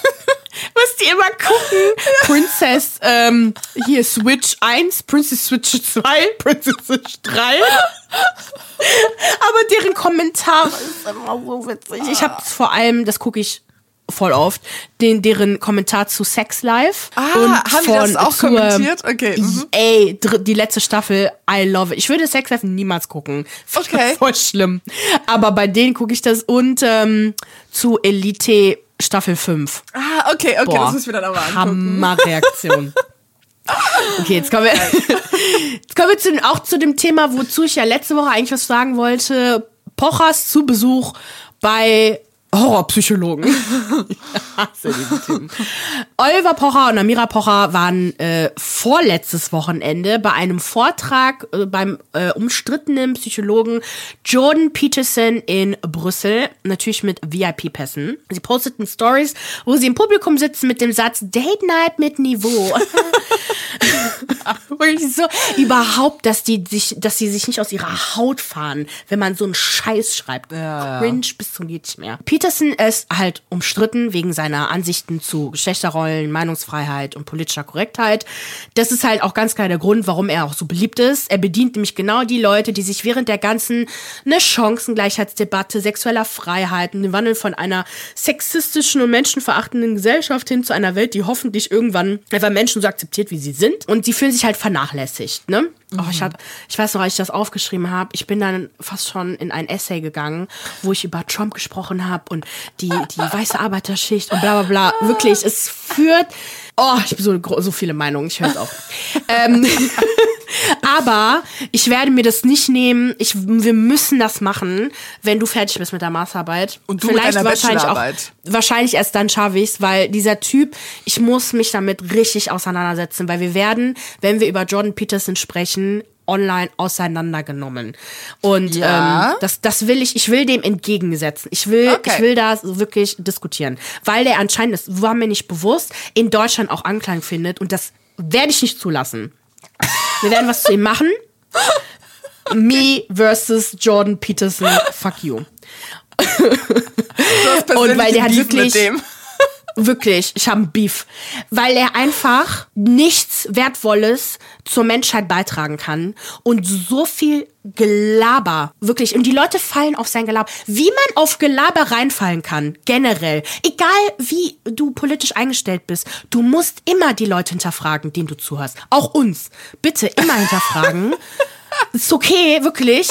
Was die immer gucken. Princess, ähm, hier Switch 1, Princess Switch 2, Princess Switch 3. Aber deren Kommentar ist immer so witzig. Ich habe vor allem, das gucke ich voll oft, den, deren Kommentar zu Sex Life. Ah, und haben von, die das auch zu, kommentiert? Okay. Mhm. Ey, die letzte Staffel, I love it. Ich würde Sex Life niemals gucken. Okay. Voll schlimm. Aber bei denen gucke ich das und ähm, zu Elite Staffel 5. Ah, okay, okay, Boah, das müssen wir dann aber angucken. Hammerreaktion. Okay, jetzt kommen wir, jetzt kommen wir zu, auch zu dem Thema, wozu ich ja letzte Woche eigentlich was sagen wollte. Pochers zu Besuch bei Horrorpsychologen. Oliver Pocher und Amira Pocher waren äh, vorletztes Wochenende bei einem Vortrag äh, beim äh, umstrittenen Psychologen Jordan Peterson in Brüssel, natürlich mit VIP-Pässen. Sie posteten Stories, wo sie im Publikum sitzen mit dem Satz Date Night mit Niveau. So überhaupt, dass die sich, dass sie sich nicht aus ihrer Haut fahren, wenn man so einen Scheiß schreibt. Ja. Cringe bis zum geht nicht mehr. Peterson ist halt umstritten wegen seiner Ansichten zu Geschlechterrollen, Meinungsfreiheit und politischer Korrektheit. Das ist halt auch ganz klar der Grund, warum er auch so beliebt ist. Er bedient nämlich genau die Leute, die sich während der ganzen ne Chancengleichheitsdebatte, sexueller Freiheit und den Wandel von einer sexistischen und menschenverachtenden Gesellschaft hin zu einer Welt, die hoffentlich irgendwann einfach Menschen so akzeptiert, wie sie sind. Und sie fühlen sich halt vernachlässigt, ne? Oh, ich, hab, ich weiß noch, als ich das aufgeschrieben habe, ich bin dann fast schon in ein Essay gegangen, wo ich über Trump gesprochen habe und die, die weiße Arbeiterschicht und bla bla bla. Wirklich, es führt. Oh, ich habe so, so viele Meinungen, ich höre es auf. ähm, aber ich werde mir das nicht nehmen. Ich, wir müssen das machen, wenn du fertig bist mit der Masterarbeit. Und du Vielleicht mit deiner wahrscheinlich auch, wahrscheinlich erst dann schaffe ich es, weil dieser Typ, ich muss mich damit richtig auseinandersetzen, weil wir werden, wenn wir über Jordan Peterson sprechen, online auseinandergenommen. Und ja. ähm, das, das will ich, ich will dem entgegensetzen. Ich will, okay. ich will da wirklich diskutieren. Weil der anscheinend, das war mir nicht bewusst, in Deutschland auch Anklang findet und das werde ich nicht zulassen. Wir werden was zu ihm machen. Me versus Jordan Peterson, fuck you. und weil der hat wirklich Wirklich, ich habe Beef. Weil er einfach nichts Wertvolles zur Menschheit beitragen kann und so viel Gelaber, wirklich. Und die Leute fallen auf sein Gelaber. Wie man auf Gelaber reinfallen kann, generell. Egal wie du politisch eingestellt bist, du musst immer die Leute hinterfragen, denen du zuhörst. Auch uns. Bitte immer hinterfragen. Ist okay, wirklich.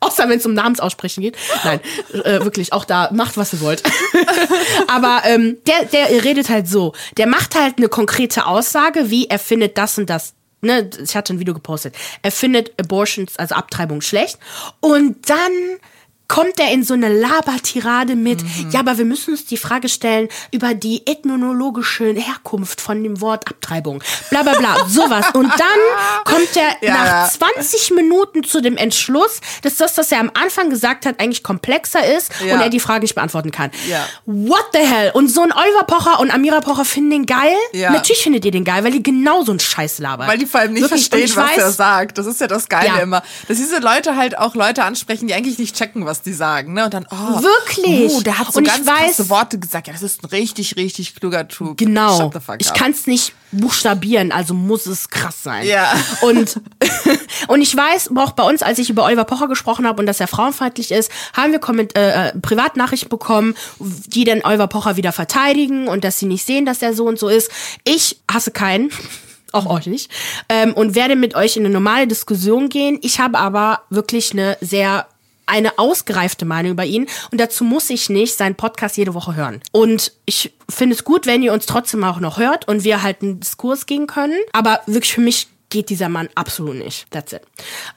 Außer wenn es um Namensaussprechen geht. Nein, äh, wirklich, auch da, macht, was ihr wollt. Aber ähm, der, der redet halt so. Der macht halt eine konkrete Aussage, wie er findet das und das Ne, ich hatte ein Video gepostet. Er findet Abortions, also Abtreibung, schlecht. Und dann kommt er in so eine Labertirade mit, ja, aber wir müssen uns die Frage stellen über die ethnologische Herkunft von dem Wort Abtreibung. Bla bla bla, sowas. Und dann kommt er Ja, nach ja. 20 Minuten zu dem Entschluss, dass das, was er am Anfang gesagt hat, eigentlich komplexer ist Ja. und er die Frage nicht beantworten kann. Ja. What the hell? Und so ein Oliver Pocher und Amira Pocher finden den geil? Ja. Natürlich findet ihr den geil, weil die genau so einen Scheiß labern. Weil die vor allem nicht Wirklich. Verstehen, was weiß, er sagt. Das ist ja das Geile immer. Dass diese Leute halt auch Leute ansprechen, die eigentlich nicht checken, was die sagen. Ne? Und dann, oh, Wirklich. Oh, der hat so Und ich ganz weiß- krasse Worte gesagt. Ja, das ist ein richtig, richtig kluger Typ. Genau. Ich kann es nicht buchstabieren, also muss es krass sein. Ja. Und, und ich weiß, auch bei uns, als ich über Oliver Pocher gesprochen habe und dass er frauenfeindlich ist, haben wir Komment äh, äh, Privatnachrichten bekommen, die dann Oliver Pocher wieder verteidigen und dass sie nicht sehen, dass er so und so ist. Ich hasse keinen. Auch euch nicht. Ähm, und werde mit euch in eine normale Diskussion gehen. Ich habe aber wirklich eine sehr eine ausgereifte Meinung über ihn und dazu muss ich nicht seinen Podcast jede Woche hören. Und ich finde es gut, wenn ihr uns trotzdem auch noch hört und wir halt einen Diskurs gehen können. Aber wirklich für mich geht dieser Mann absolut nicht. That's it.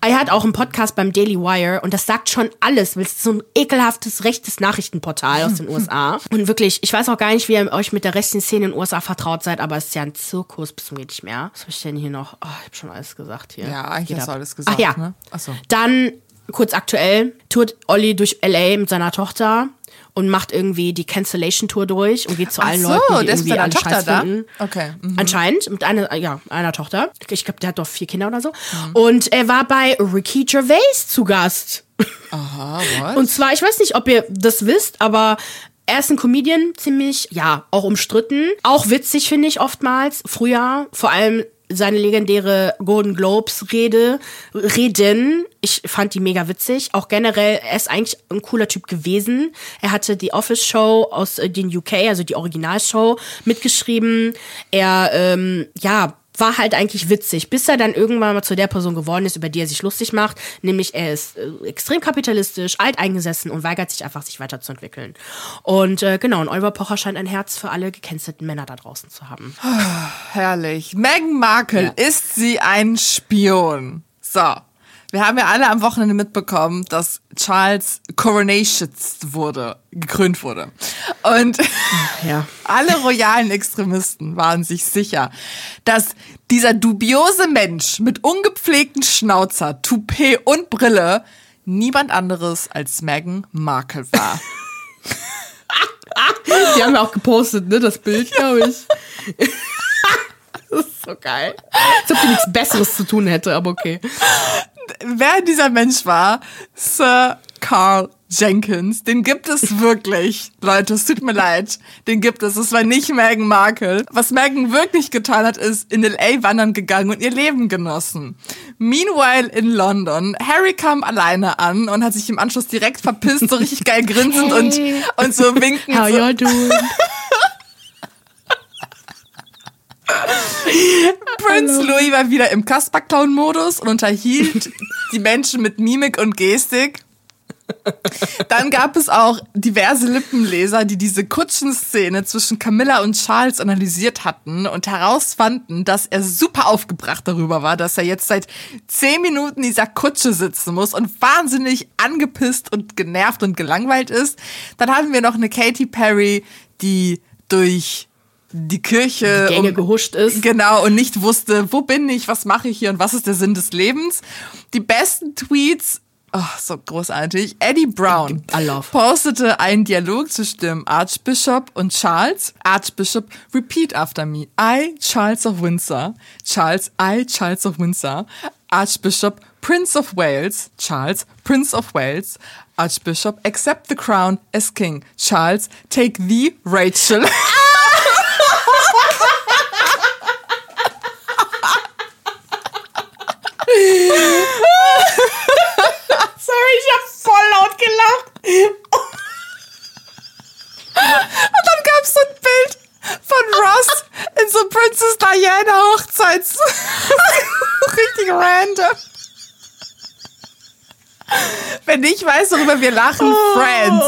Er hat auch einen Podcast beim Daily Wire und das sagt schon alles. weil Es ist so ein ekelhaftes rechtes Nachrichtenportal aus den USA. Und wirklich, ich weiß auch gar nicht, wie ihr euch mit der rechten Szene in den USA vertraut seid, aber es ist ja ein Zirkus bis zum geht nicht mehr. Was habe ich denn hier noch? Oh, ich habe schon alles gesagt hier. Ja, eigentlich Geht hast du alles gesagt, Ach ja. ne? Ach so. Dann, kurz aktuell, tourt Olli durch L.A. mit seiner Tochter und macht irgendwie die Cancellation-Tour durch und geht zu Ach allen so, Leuten, die der ist irgendwie mit seiner alle Tochter Scheiß da? finden. Okay, mhm. Anscheinend, mit einer, ja, einer Tochter. Ich glaube, der hat doch vier Kinder oder so. Mhm. Und er war bei Ricky Gervais zu Gast. Aha, what? Und zwar, ich weiß nicht, ob ihr das wisst, aber er ist ein Comedian, ziemlich, ja, auch umstritten. Auch witzig, finde ich oftmals. Früher, vor allem seine legendäre Golden Globes Rede, Reden. Ich fand die mega witzig. Auch generell, er ist eigentlich ein cooler Typ gewesen. Er hatte die Office Show aus äh, den UK, also die Originalshow, mitgeschrieben. Er, ähm, ja, war halt eigentlich witzig, bis er dann irgendwann mal zu der Person geworden ist, über die er sich lustig macht. Nämlich er ist äh, extrem kapitalistisch, alteingesessen und weigert sich einfach, sich weiterzuentwickeln. Und äh, genau, und Oliver Pocher scheint ein Herz für alle gecancelten Männer da draußen zu haben. Herrlich. Meghan Markle, ist sie ein Spion? So. Wir haben ja alle am Wochenende mitbekommen, dass Charles coronated wurde, gekrönt wurde. Und Ja. alle royalen Extremisten waren sich sicher, dass dieser dubiose Mensch mit ungepflegten Schnauzer, Toupet und Brille niemand anderes als Meghan Markle war. Die haben ja auch gepostet, ne, das Bild, glaube ich. das ist so geil. Als ob die nichts Besseres zu tun hätte, aber okay. Wer dieser Mensch war, Sir Carl Jenkins, den gibt es wirklich. Leute, es tut mir leid. Den gibt es. Es war nicht Meghan Markle. Was Meghan wirklich getan hat, ist in L.A. wandern gegangen und ihr Leben genossen. Meanwhile in London, Harry kam alleine an und hat sich im Anschluss direkt verpisst, so richtig geil grinsend und, und so winkend. How so. you doing? Prince Louis war wieder im Kasperclown-Modus und unterhielt die Menschen mit Mimik und Gestik. Dann gab es auch diverse Lippenleser, die diese Kutschenszene zwischen Camilla und Charles analysiert hatten und herausfanden, dass er super aufgebracht darüber war, dass er jetzt seit zehn Minuten in dieser Kutsche sitzen muss und wahnsinnig angepisst und genervt und gelangweilt ist. Dann hatten wir noch eine Katy Perry, die durch die Kirche Die Gänge gehuscht ist. Genau, und nicht wusste, wo bin ich, was mache ich hier und was ist der Sinn des Lebens. Die besten Tweets, oh, so großartig. Eddie Brown I love. postete einen Dialog zwischen dem Archbishop und Charles. Archbishop, repeat after me. I, Charles of Windsor. Charles, I, Charles of Windsor. Archbishop, Prince of Wales. Charles, Prince of Wales. Archbishop, accept the crown as king. Charles, take thee, Rachel. Sorry, ich hab voll laut gelacht. Und dann gab es so ein Bild von Ross in so Princess Diana Hochzeits. Richtig random. Wenn ich weiß, worüber wir lachen, Friends.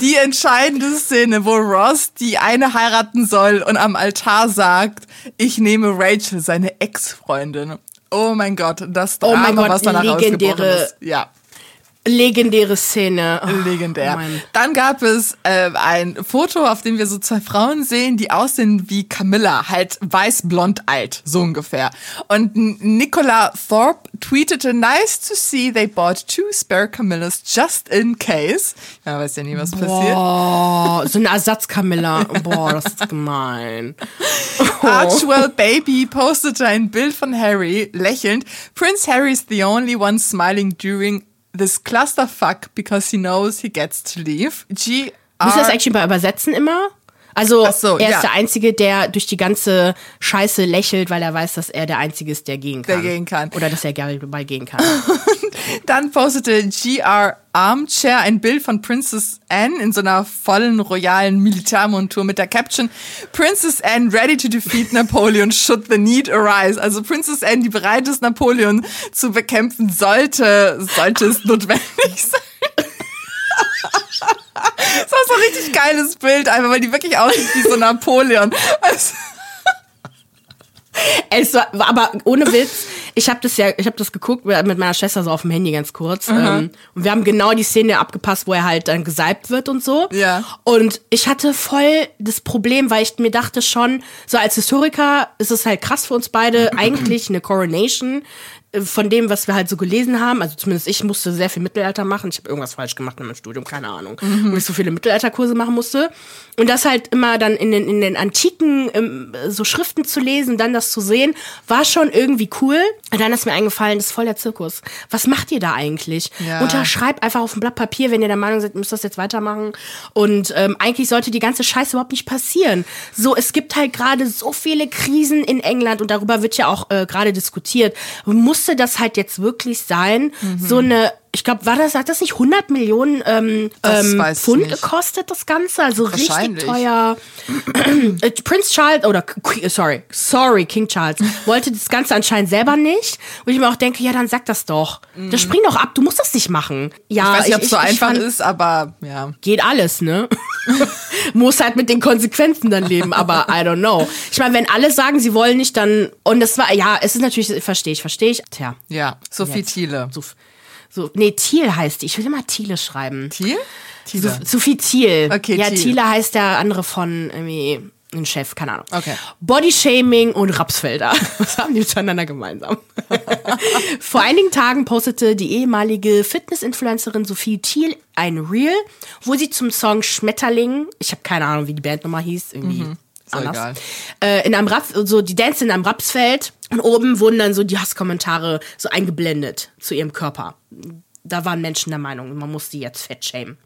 Die entscheidende Szene, wo Ross die eine heiraten soll und am Altar sagt, ich nehme Rachel, seine Ex-Freundin. Oh mein Gott, das Oh Drama, mein Gott, was danach legendäre- ist. Ja. Legendäre Szene. Oh, Legendär. Mann. Dann gab es äh, ein Foto, auf dem wir so zwei Frauen sehen, die aussehen wie Camilla, halt weiß-blond alt, so ungefähr. Und Nicola Thorpe tweetete, nice to see they bought two spare Camillas just in case. Man weiß ja nie, was passiert. Boah, so eine Ersatzkamilla. Boah, das ist gemein. Archwell Baby postete ein Bild von Harry, lächelnd. Prince Harry is the only one smiling during this clusterfuck because he knows he gets to leave. G. Müssen wir das eigentlich mal übersetzen immer? Also, so, er ja. ist der Einzige, der durch die ganze Scheiße lächelt, weil er weiß, dass er der Einzige ist, der gehen kann. Der gehen kann. Oder dass er gerne mal gehen kann. Dann postete GR Armchair ein Bild von Princess Anne in so einer vollen royalen Militärmontur mit der Caption Princess Anne ready to defeat Napoleon should the need arise. Also Princess Anne, die bereit ist, Napoleon zu bekämpfen, sollte, sollte es notwendig sein. Das war so ein richtig geiles Bild, einfach weil die wirklich aussieht wie so Napoleon. Also, Es war, aber ohne Witz, ich habe das ja, ich habe das geguckt mit meiner Schwester so auf dem Handy ganz kurz. Ähm, und wir haben genau die Szene abgepasst, wo er halt dann gesalbt wird und so. Ja. Und ich hatte voll das Problem, weil ich mir dachte schon, so als Historiker ist es halt krass für uns beide, eigentlich eine Coronation von dem, was wir halt so gelesen haben. Also zumindest ich musste sehr viel Mittelalter machen. Ich habe irgendwas falsch gemacht in meinem Studium, keine Ahnung. Wo ich so viele Mittelalterkurse machen musste. Und das halt immer dann in den, in den antiken ähm, so Schriften zu lesen, dann das zu sehen, war schon irgendwie cool. Und dann ist mir eingefallen, das ist voll der Zirkus. Was macht ihr da eigentlich? Ja. Unterschreibt einfach auf ein Blatt Papier, wenn ihr der Meinung seid, ihr müsst das jetzt weitermachen. Und ähm, eigentlich sollte die ganze Scheiße überhaupt nicht passieren. So, es gibt halt gerade so viele Krisen in England und darüber wird ja auch äh, gerade diskutiert. Musste das halt jetzt wirklich sein? So eine ich glaube, war das, hat das nicht 100 Millionen ähm, ähm, Pfund gekostet, das Ganze? Also richtig teuer. Äh, Prince Charles, oder, Qu- sorry, sorry, King Charles, wollte das Ganze anscheinend selber nicht. Und ich mir auch denke, ja, dann sag das doch. Das spring doch ab, du musst das nicht machen. Ja, ich weiß nicht, ob es so einfach fand- ist, aber ja. geht alles, ne? Muss halt mit den Konsequenzen dann leben, aber I don't know. Ich meine, wenn alle sagen, sie wollen nicht, dann und das war ja, es ist natürlich verstehe ich, verstehe ich. Tja, Ja, Sophie. Thiele. so so nee, Thiel heißt die. Ich will immer Thiele schreiben. Thiel? Thiele. Sophie Thiel. Okay, ja, Thiel. Thiele heißt der andere von irgendwie ein Chef, keine Ahnung. Okay. Bodyshaming und Rapsfelder. Was haben die miteinander gemeinsam? Vor einigen Tagen postete die ehemalige Fitness-Influencerin Sophie Thiel ein Reel, wo sie zum Song Schmetterling, ich habe keine Ahnung, wie die Band nochmal hieß, irgendwie Mhm. Auch anders, egal. Äh, in einem Raps, so die Dance in einem Rapsfeld und oben wurden dann so die Hasskommentare so eingeblendet zu ihrem Körper. Da waren Menschen der Meinung, man muss sie jetzt fett shamen.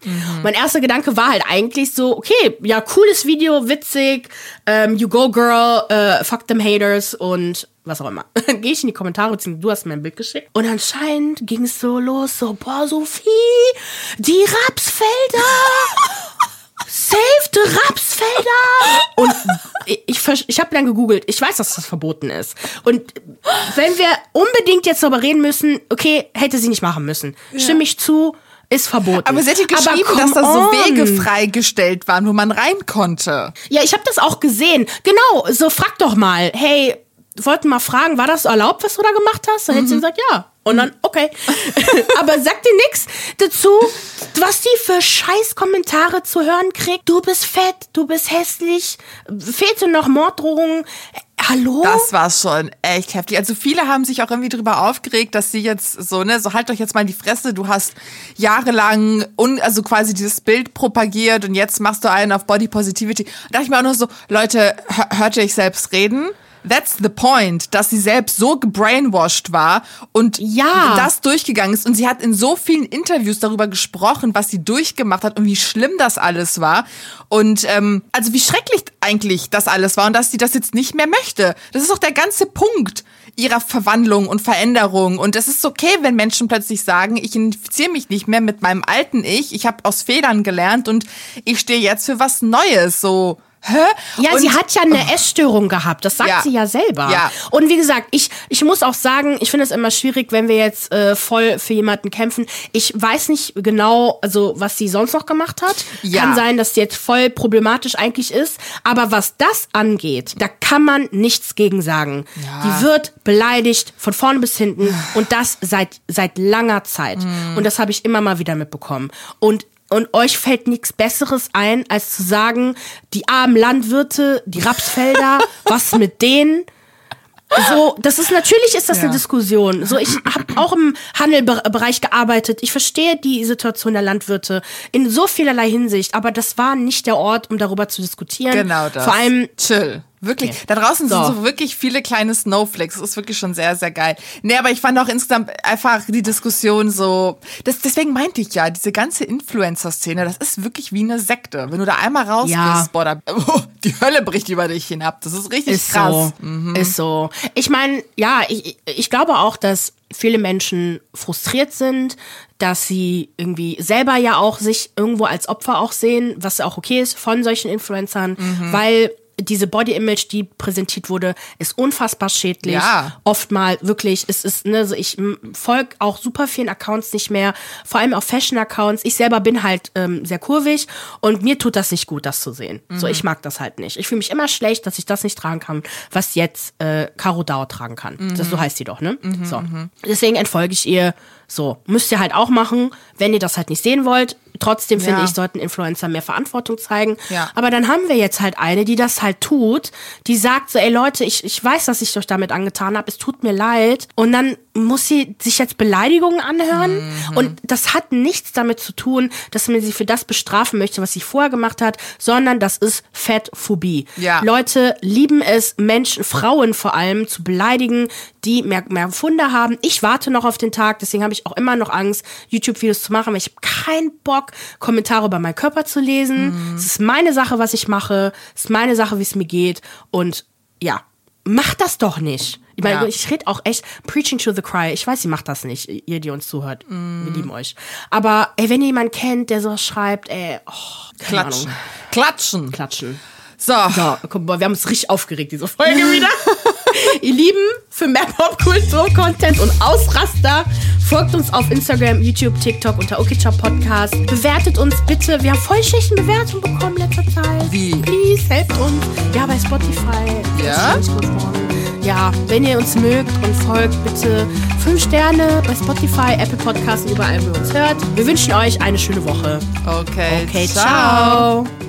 Mein erster Gedanke war halt eigentlich so, okay, ja, cooles Video, witzig, ähm, you go girl, äh, fuck them haters und was auch immer. Dann gehe ich in die Kommentare, beziehungsweise du hast mir ein Bild geschickt. Und anscheinend ging es so los, so, boah, Sophie, die Rapsfelder! Save the Rapsfelder! Und ich, ich, habe dann gegoogelt. Ich weiß, dass das verboten ist. Und wenn wir unbedingt jetzt darüber reden müssen, okay, hätte sie nicht machen müssen. Stimme ich zu, ist verboten. Aber sie hat ja geschrieben, dass da so. Wege freigestellt waren, wo man rein konnte. Ja, ich habe das auch gesehen. Genau, so frag doch mal. Hey, wollten mal fragen, war das erlaubt, was du da gemacht hast? Dann hätte sie gesagt, ja. Und dann, okay. Aber sag dir nix dazu, was die für scheiß Kommentare zu hören kriegt. Du bist fett, du bist hässlich, fehlte noch Morddrohungen. Hallo? Das war schon echt heftig. Also viele haben sich auch irgendwie drüber aufgeregt, dass sie jetzt so, ne, so halt doch jetzt mal die Fresse, du hast jahrelang un, also quasi dieses Bild propagiert und jetzt machst du einen auf Body Positivity. Da dachte ich mir auch nur so, Leute, hör- hört ihr euch selbst reden? That's the point, dass sie selbst so gebrainwashed war und Ja. das durchgegangen ist. Und sie hat in so vielen Interviews darüber gesprochen, was sie durchgemacht hat und wie schlimm das alles war. Und ähm, also wie schrecklich eigentlich das alles war und dass sie das jetzt nicht mehr möchte. Das ist doch der ganze Punkt ihrer Verwandlung und Veränderung. Und es ist okay, wenn Menschen plötzlich sagen, ich identifiziere mich nicht mehr mit meinem alten Ich, ich habe aus Fehlern gelernt und ich stehe jetzt für was Neues. So, hä? Ja, Und- sie hat ja eine Essstörung gehabt, das sagt Ja. sie ja selber. Ja. Und wie gesagt, ich, ich muss auch sagen, ich finde es immer schwierig, wenn wir jetzt äh, voll für jemanden kämpfen. Ich weiß nicht genau, also was sie sonst noch gemacht hat. Ja. Kann sein, dass sie jetzt voll problematisch eigentlich ist. Aber was das angeht, da kann man nichts gegen sagen. Ja. Die wird beleidigt von vorne bis hinten und das seit, seit langer Zeit. Mhm. Und das habe ich immer mal wieder mitbekommen. Und und euch fällt nichts Besseres ein, als zu sagen, die armen Landwirte, die Rapsfelder, was mit denen? So, das ist natürlich ist das Ja. eine Diskussion. So, ich habe auch im Handelbereich gearbeitet. Ich verstehe die Situation der Landwirte in so vielerlei Hinsicht, aber das war nicht der Ort, um darüber zu diskutieren. Genau das. Vor allem chill. Wirklich. Okay. Da draußen So. sind so wirklich viele kleine Snowflakes. Das ist wirklich schon sehr, sehr geil. Nee, aber ich fand auch insgesamt einfach die Diskussion so. Das, deswegen meinte ich ja, diese ganze Influencer-Szene, das ist wirklich wie eine Sekte. Wenn du da einmal raus Ja. bist, boah, da, oh, die Hölle bricht über dich hinab. Das ist richtig Ist krass. Mhm. so. Ist so. Ich meine, ja, ich, ich glaube auch, dass viele Menschen frustriert sind, dass sie irgendwie selber ja auch sich irgendwo als Opfer auch sehen, was auch okay ist von solchen Influencern, Mhm. weil diese Body Image, die präsentiert wurde, ist unfassbar schädlich. Ja. Oftmal wirklich, es ist, ne, so ich folge auch super vielen Accounts nicht mehr, vor allem auch Fashion-Accounts. Ich selber bin halt ähm, sehr kurvig und mir tut das nicht gut, das zu sehen. So, ich mag das halt nicht. Ich fühle mich immer schlecht, dass ich das nicht tragen kann, was jetzt äh, Caro Dauer tragen kann. Das, so heißt sie doch, ne? so. Deswegen entfolge ich ihr. So, müsst ihr halt auch machen, wenn ihr das halt nicht sehen wollt. Trotzdem finde Ja. ich, sollten Influencer mehr Verantwortung zeigen. Ja. Aber dann haben wir jetzt halt eine, die das halt tut, die sagt so, ey Leute, ich, ich weiß, dass ich euch damit angetan habe, es tut mir leid. Und dann muss sie sich jetzt Beleidigungen anhören. Mhm. Und das hat nichts damit zu tun, dass man sie für das bestrafen möchte, was sie vorher gemacht hat, sondern das ist Fettphobie. Ja. Leute lieben es, Menschen, Frauen vor allem, zu beleidigen, die mehr, mehr Funde haben. Ich warte noch auf den Tag, deswegen habe ich auch immer noch Angst, YouTube-Videos zu machen, weil ich habe keinen Bock, Kommentare über meinen Körper zu lesen. Es ist meine Sache, was ich mache. Es ist meine Sache, wie es mir geht. Und ja, macht das doch nicht. Ich meine, Ja. ich rede auch echt preaching to the cry. Ich weiß, ihr macht das nicht, ihr, die uns zuhört. Wir lieben euch. Aber ey, wenn ihr jemanden kennt, der sowas schreibt, ey, oh, Klatschen. Ahnung. Klatschen. Klatschen. So. So, guck mal, wir haben uns richtig aufgeregt, diese Folge wieder. Ihr Lieben, für mehr Popkultur-Content und Ausraster folgt uns auf Instagram, YouTube, TikTok unter Okichop Podcast. Bewertet uns bitte. Wir haben voll schlechte Bewertungen bekommen letzter Zeit. Wie? Please, helft uns. Ja, bei Spotify. Ja? Ja, wenn ihr uns mögt und folgt, bitte 5 Sterne bei Spotify, Apple Podcasts und überall, wo ihr uns hört. Wir wünschen euch eine schöne Woche. Okay, Okay, ciao. ciao.